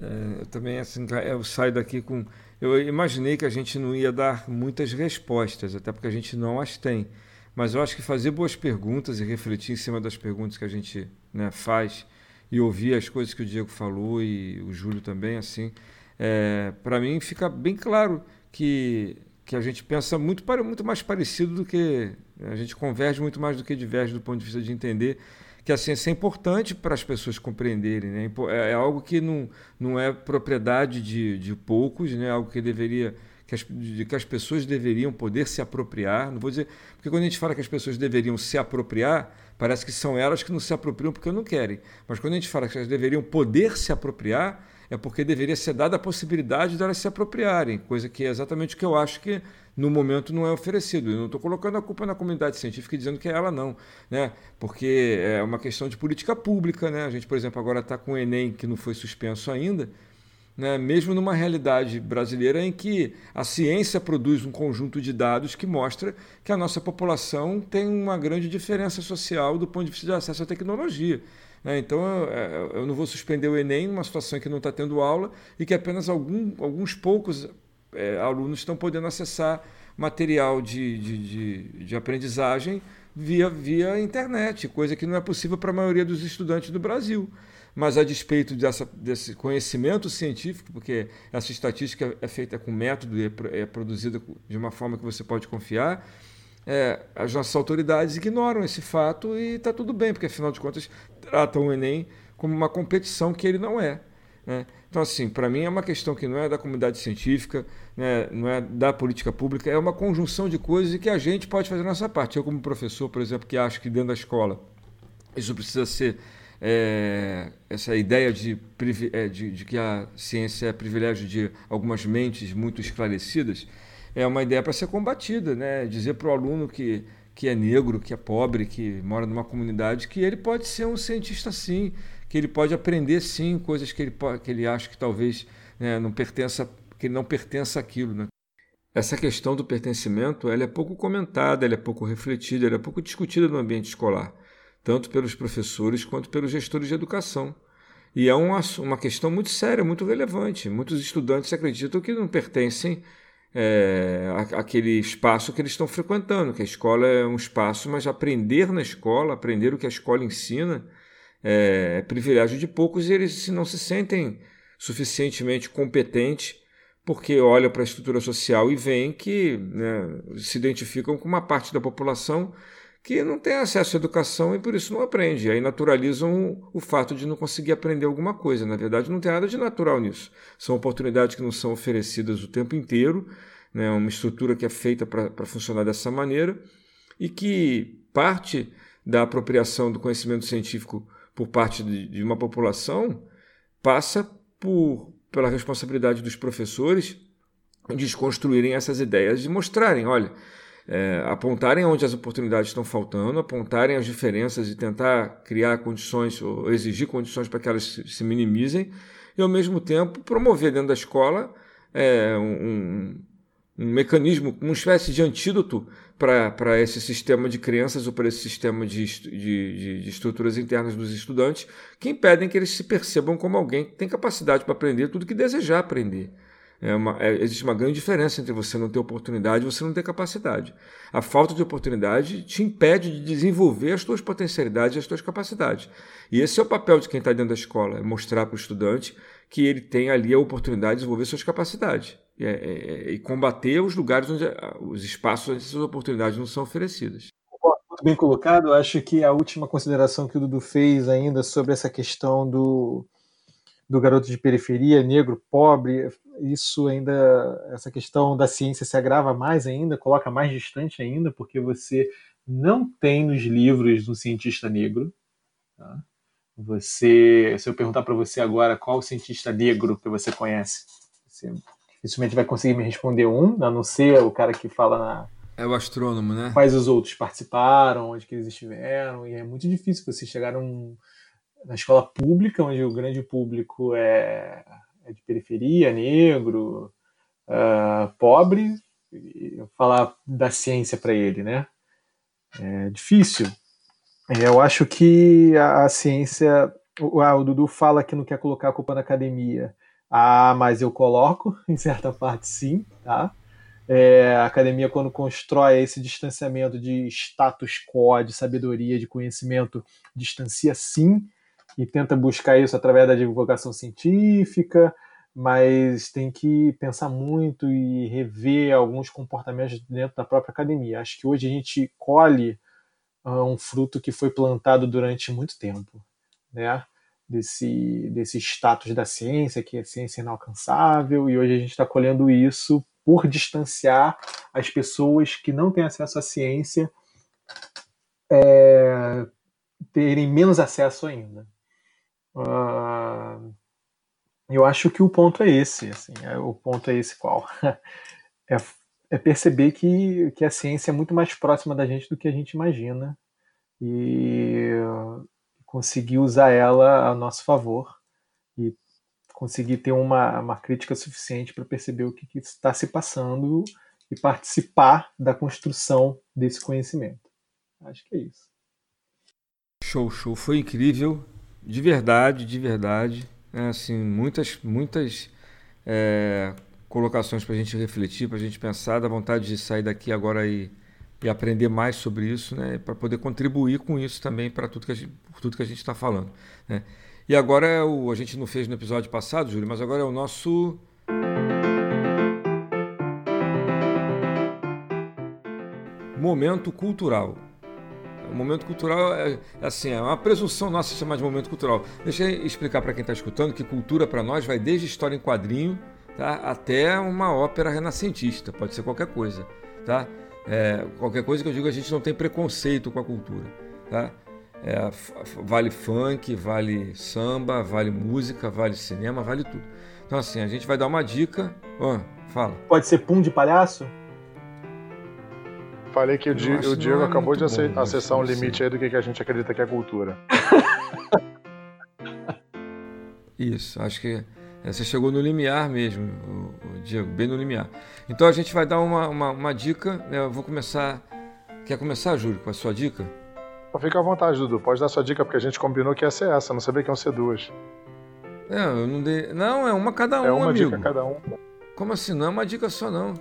É, eu também assim, eu saio daqui com. Eu imaginei que a gente não ia dar muitas respostas, até porque a gente não as tem. Mas eu acho que fazer boas perguntas e refletir em cima das perguntas que a gente né, faz e ouvir as coisas que o Diego falou e o Júlio também, assim, é, para mim fica bem claro que, que a gente pensa muito, muito mais parecido do que. A gente converge muito mais do que diverge do ponto de vista de entender que a ciência é importante para as pessoas compreenderem. Né? É, é algo que não, não é propriedade de, de poucos, né? É algo que deveria que as, de, que as pessoas deveriam poder se apropriar. Não vou dizer. Porque quando a gente fala que as pessoas deveriam se apropriar, parece que são elas que não se apropriam porque não querem. Mas quando a gente fala que elas deveriam poder se apropriar, é porque deveria ser dada a possibilidade de elas se apropriarem, coisa que é exatamente o que eu acho que no momento não é oferecido. Eu não estou colocando a culpa na comunidade científica e dizendo que é ela não, né? porque é uma questão de política pública. Né? A gente, por exemplo, agora está com o Enem, que não foi suspenso ainda, né? mesmo numa realidade brasileira em que a ciência produz um conjunto de dados que mostra que a nossa população tem uma grande diferença social do ponto de vista de acesso à tecnologia. Né? Então, eu, não vou suspender o Enem numa situação em que não está tendo aula e que apenas algum, alguns poucos é, alunos estão podendo acessar material de, de, de, de, aprendizagem via, via internet, coisa que não é possível para a maioria dos estudantes do Brasil. Mas a despeito dessa, desse conhecimento científico, porque essa estatística é feita com método e é, é produzida de uma forma que você pode confiar, é, as nossas autoridades ignoram esse fato e está tudo bem, porque afinal de contas tratam o Enem como uma competição que ele não é. Né? Então, assim, para mim é uma questão que não é da comunidade científica, né? não é da política pública, é uma conjunção de coisas e que a gente pode fazer a nossa parte. Eu, como professor, por exemplo, que acho que dentro da escola isso precisa ser. É, essa ideia de, é, de, de, que a ciência é privilégio de algumas mentes muito esclarecidas é uma ideia para ser combatida. Né? Dizer para o aluno que, que é negro, que é pobre, que mora numa comunidade, que ele pode ser um cientista sim, que ele pode aprender sim coisas que ele, que ele acha que talvez né, não pertença, que ele não pertença àquilo. Né? Essa questão do pertencimento ela é pouco comentada, ela é pouco refletida, ela é pouco discutida no ambiente escolar, tanto pelos professores quanto pelos gestores de educação. E é uma, uma questão muito séria, muito relevante. Muitos estudantes acreditam que não pertencem é, àquele espaço que eles estão frequentando, que a escola é um espaço, mas aprender na escola, aprender o que a escola ensina, é, é privilégio de poucos e eles não se sentem suficientemente competentes porque olham para a estrutura social e veem que né, se identificam com uma parte da população que não tem acesso à educação e por isso não aprende. Aí naturalizam o, fato de não conseguir aprender alguma coisa. Na verdade, não tem nada de natural nisso. São oportunidades que não são oferecidas o tempo inteiro, né, uma estrutura que é feita para funcionar dessa maneira e que parte da apropriação do conhecimento científico por parte de, de uma população passa por, pela responsabilidade dos professores de desconstruírem essas ideias e mostrarem, olha, é, apontarem onde as oportunidades estão faltando, apontarem as diferenças e tentar criar condições ou exigir condições para que elas se, minimizem e, ao mesmo tempo, promover dentro da escola é, um, um mecanismo, uma espécie de antídoto para esse sistema de crenças ou para esse sistema de, de, de, estruturas internas dos estudantes que impedem que eles se percebam como alguém que tem capacidade para aprender tudo que desejar aprender. É uma, é, existe uma grande diferença entre você não ter oportunidade e você não ter capacidade. A falta de oportunidade te impede de desenvolver as suas potencialidades e as suas capacidades. E esse é o papel de quem está dentro da escola, é mostrar para o estudante que ele tem ali a oportunidade de desenvolver suas capacidades é, é, e combater os lugares onde os espaços onde essas oportunidades não são oferecidas. Muito bem colocado. Acho que a última consideração que o Dudu fez ainda sobre essa questão do, do garoto de periferia, negro, pobre, isso ainda, essa questão da ciência se agrava mais ainda, coloca mais distante ainda, porque você não tem nos livros um cientista negro. Tá? Você, se eu perguntar para você agora qual cientista negro que você conhece, você dificilmente vai conseguir me responder um, a não ser o cara que fala na, é o astrônomo, né? Quais os outros participaram, onde que eles estiveram, e é muito difícil você chegar num, na escola pública, onde o grande público é, é de periferia, negro, uh, pobre, e falar da ciência para ele, né? É difícil. Eu acho que a, a ciência. Ah, o Dudu fala que não quer colocar a culpa na academia. Ah, mas eu coloco, em certa parte sim, tá? É, a academia, quando constrói esse distanciamento de status quo, de sabedoria, de conhecimento, distancia sim e tenta buscar isso através da divulgação científica, mas tem que pensar muito e rever alguns comportamentos dentro da própria academia. Acho que hoje a gente colhe uh, um fruto que foi plantado durante muito tempo, né? Desse, desse status da ciência, que a ciência é inalcançável, e hoje a gente está colhendo isso por distanciar as pessoas que não têm acesso à ciência é, terem menos acesso ainda. Uh, eu acho que o ponto é esse, assim, é, o ponto é esse qual? é, é, perceber que, que a ciência é muito mais próxima da gente do que a gente imagina e conseguir usar ela a nosso favor e conseguir ter uma, uma crítica suficiente para perceber o que, que está se passando e participar da construção desse conhecimento. Acho que é isso. Show, show. Foi incrível. De verdade, de verdade. É, assim, muitas, muitas é, colocações para a gente refletir, para a gente pensar, da vontade de sair daqui agora e, e aprender mais sobre isso, né? Para poder contribuir com isso também para tudo que a gente, tudo que a gente está falando. Né? E agora é o, a gente não fez no episódio passado, Júlio, mas agora é o nosso. Momento cultural. O momento cultural é, é assim, é uma presunção nossa chamar de momento cultural. Deixa eu explicar para quem está escutando que cultura para nós vai desde história em quadrinho tá, até uma ópera renascentista, pode ser qualquer coisa. Tá? É, qualquer coisa que eu digo, a gente não tem preconceito com a cultura. Tá? É, vale funk, vale samba, vale música, vale cinema, vale tudo. Então, assim, a gente vai dar uma dica. Oh, fala. Pode ser pum de palhaço? Falei que o, Di, o Diego é acabou de bom, acessar um limite aí do que a gente acredita que é cultura. Isso, acho que você chegou no limiar mesmo, Diego, bem no limiar. Então a gente vai dar uma, uma, uma dica. Né? Eu vou começar. Quer começar, Júlio, com a sua dica? Fica à vontade, Dudu. Pode dar sua dica, porque a gente combinou que ia ser essa, não sabia que iam ser duas. É, eu não dei. Não, é uma cada um. É uma amigo. dica cada um. Como assim? Não é uma dica só, não.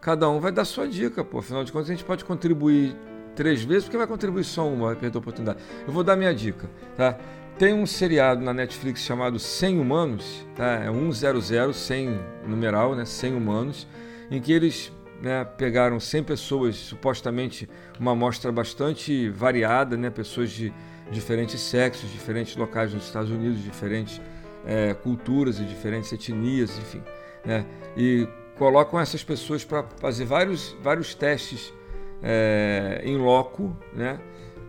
Cada um vai dar sua dica, pô. Afinal de contas, a gente pode contribuir três vezes, porque vai contribuir só uma, vai perder a oportunidade. Eu vou dar minha dica, tá? Tem um seriado na Netflix chamado 100 Humanos, tá? É 100, 100 numeral, né? 100 Humanos, em que eles né, pegaram 100 pessoas, supostamente uma amostra bastante variada, né, pessoas de diferentes sexos, diferentes locais nos Estados Unidos, diferentes é, culturas e diferentes etnias, enfim. Né, e colocam essas pessoas para fazer vários, vários testes é, em loco, né,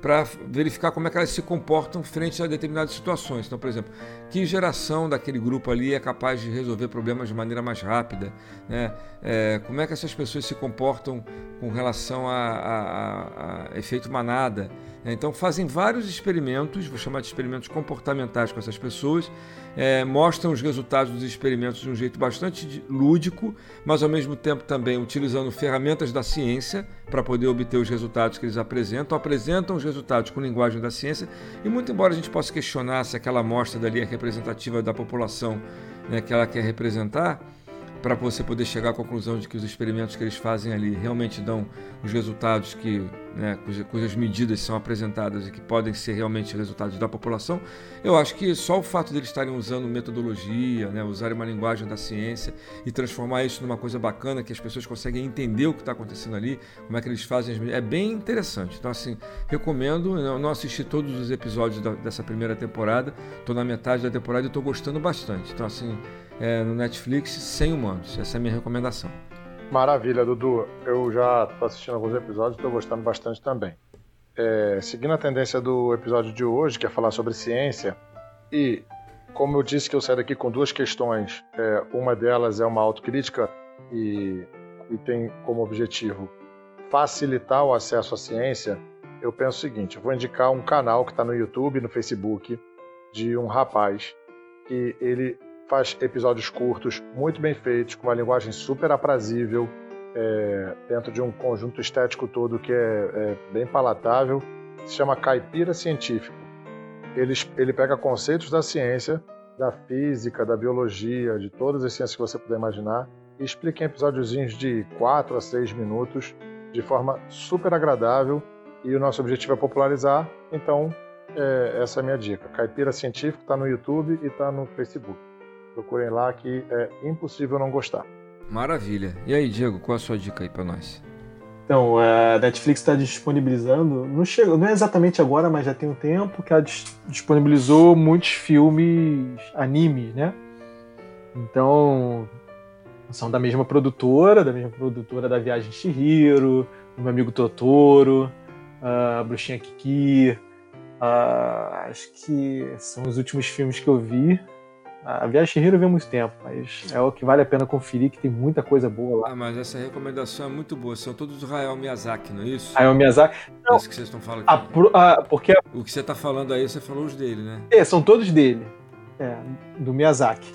para verificar como é que elas se comportam frente a determinadas situações. Então, por exemplo, que geração daquele grupo ali é capaz de resolver problemas de maneira mais rápida? Né? É, como é que essas pessoas se comportam com relação a, a, a efeito manada? Então, fazem vários experimentos, vou chamar de experimentos comportamentais com essas pessoas, é, mostram os resultados dos experimentos de um jeito bastante lúdico, mas ao mesmo tempo também utilizando ferramentas da ciência para poder obter os resultados que eles apresentam, apresentam os resultados com linguagem da ciência, e muito embora a gente possa questionar se aquela amostra dali é representativa da população né, que ela quer representar, para você poder chegar à conclusão de que os experimentos que eles fazem ali realmente dão os resultados que, né, cujas, cujas, medidas são apresentadas e que podem ser realmente resultados da população, eu acho que só o fato deles estarem usando metodologia, né, usarem uma linguagem da ciência e transformar isso numa coisa bacana que as pessoas conseguem entender o que está acontecendo ali, como é que eles fazem, é bem interessante. Então, assim, recomendo. Eu não assisti todos os episódios da, dessa primeira temporada, estou na metade da temporada e estou gostando bastante. Então, assim, é, no Netflix sem humanos. Essa é a minha recomendação. Maravilha, Dudu. Eu já estou assistindo alguns episódios estou gostando bastante também. É, seguindo a tendência do episódio de hoje, que é falar sobre ciência, e como eu disse que eu saio daqui com duas questões, é, uma delas é uma autocrítica e, e tem como objetivo facilitar o acesso à ciência, eu penso o seguinte: eu vou indicar um canal que está no YouTube, no Facebook, de um rapaz que ele faz episódios curtos, muito bem feitos, com uma linguagem super aprazível, é, dentro de um conjunto estético todo que é, é, bem palatável. Se chama Caipira Científico. Ele, ele pega conceitos da ciência, da física, da biologia, de todas as ciências que você puder imaginar, e explica em episódiozinhos de 4 a 6 minutos, de forma super agradável. E o nosso objetivo é popularizar, então é, essa é a minha dica. Caipira Científico está no YouTube e está no Facebook. Procurem lá que é impossível não gostar. Maravilha. E aí, Diego, qual a sua dica aí para nós? Então, a Netflix está disponibilizando, não, chega, não é exatamente agora, mas já tem um tempo que ela disponibilizou muitos filmes animes, né? Então, são da mesma produtora, da mesma produtora da Viagem Chihiro, do meu amigo Totoro, a Bruxinha Kiki. Uh, acho que são os últimos filmes que eu vi. A Viagem Chihiro vem muito tempo, mas é o que vale a pena conferir, que tem muita coisa boa lá. Ah, mas essa recomendação é muito boa. São todos do Hayao Miyazaki, não é isso? Hayao Miyazaki. Não, isso que vocês estão falando aqui. A, a, porque... O que você está falando aí, você falou os dele, né? É, são todos dele. É, do Miyazaki.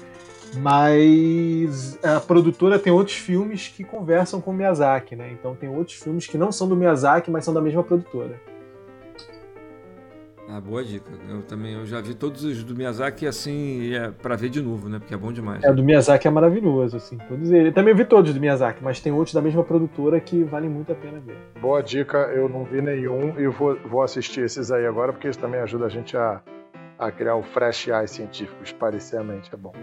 Mas a produtora tem outros filmes que conversam com o Miyazaki, né? Então tem outros filmes que não são do Miyazaki, mas são da mesma produtora. Ah, boa dica. Eu também eu já vi todos os do Miyazaki assim, é para ver de novo, né? Porque é bom demais. É, do Miyazaki é maravilhoso, assim. Todos eles. Também vi todos do Miyazaki, mas tem outros da mesma produtora que valem muito a pena ver. Boa dica, eu não vi nenhum e vou, vou assistir esses aí agora, porque isso também ajuda a gente a, a criar o fresh eye científico, esparecer a mente, é bom.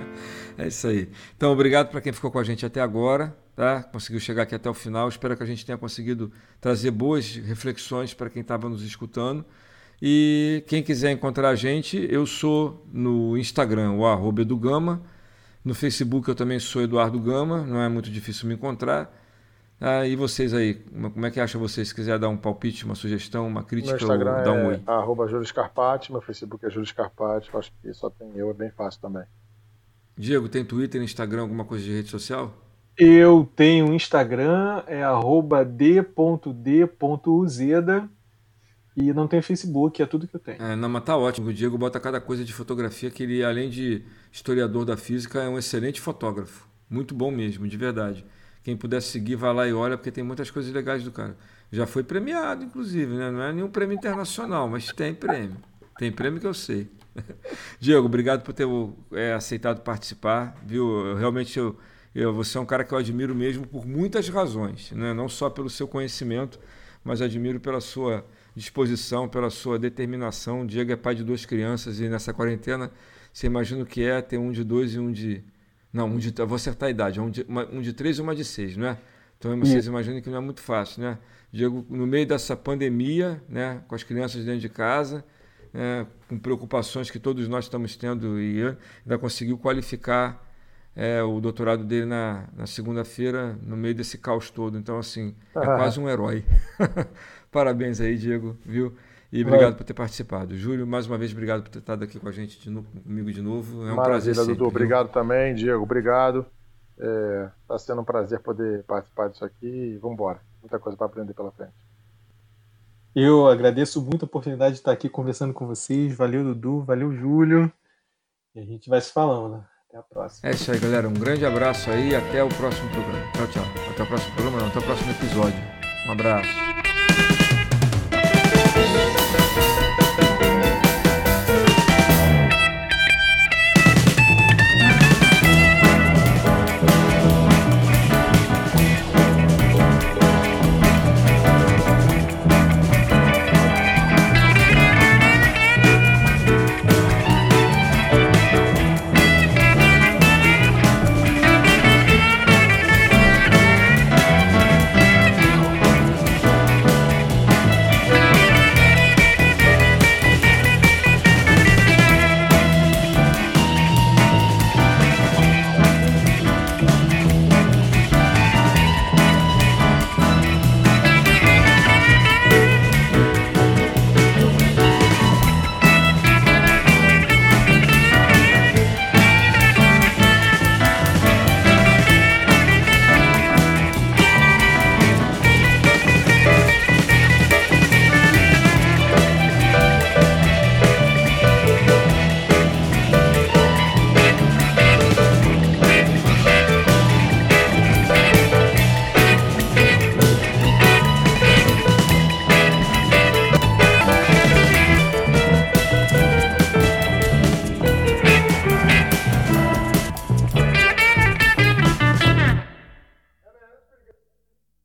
é isso aí. Então, obrigado para quem ficou com a gente até agora, tá? Conseguiu chegar aqui até o final. Espero que a gente tenha conseguido trazer boas reflexões para quem estava nos escutando. E quem quiser encontrar a gente, eu sou no Instagram, o arroba Edugama. No Facebook eu também sou Eduardo Gama, não é muito difícil me encontrar. Ah, e vocês aí, como é que acha vocês? Se quiser dar um palpite, uma sugestão, uma crítica, meu Instagram ou dar um é oi. Arroba Júlio Scarpati, meu Facebook é Júlio Scarpati, acho que só tem eu, é bem fácil também. Diego, tem Twitter, Instagram, alguma coisa de rede social? Eu tenho Instagram, é arroba d.d.uzeda e não tem Facebook, é tudo que eu tenho. É, não, mas tá ótimo. O Diego bota cada coisa de fotografia que ele, além de historiador da física, é um excelente fotógrafo. Muito bom mesmo, de verdade. Quem puder seguir, vai lá e olha, porque tem muitas coisas legais do cara. Já foi premiado, inclusive, né? Não é nenhum prêmio internacional, mas tem prêmio. Tem prêmio que eu sei. Diego, obrigado por ter é, aceitado participar. Viu? Eu, realmente eu, eu, você é um cara que eu admiro mesmo por muitas razões, né? não só pelo seu conhecimento, mas admiro pela sua disposição, pela sua determinação. O Diego é pai de duas crianças e nessa quarentena você imagina o que é ter um de dois e um de. Não, um de. Eu vou acertar a idade, um de, uma, um de três e uma de seis, não é? Então vocês imaginam que não é muito fácil, né? Diego, no meio dessa pandemia, né, com as crianças dentro de casa, né, com preocupações que todos nós estamos tendo, e ainda conseguiu qualificar é, o doutorado dele na, na segunda-feira, no meio desse caos todo. Então, assim, é quase um herói. Parabéns aí, Diego, viu? E obrigado por ter participado. Júlio, mais uma vez, obrigado por ter estado aqui com a gente, de novo, comigo de novo. É um Maravilha, prazer sempre, Dudu. Obrigado também, Diego. Obrigado. Está é, sendo um prazer poder participar disso aqui e vamos embora. Muita coisa para aprender pela frente. Eu agradeço muito a oportunidade de estar aqui conversando com vocês. Valeu, Dudu. Valeu, Júlio. E a gente vai se falando. Né? Até a próxima. É isso aí, galera. Um grande abraço aí. Até o próximo programa. Tchau, tchau. Até o próximo programa, não. Até o próximo episódio. Um abraço.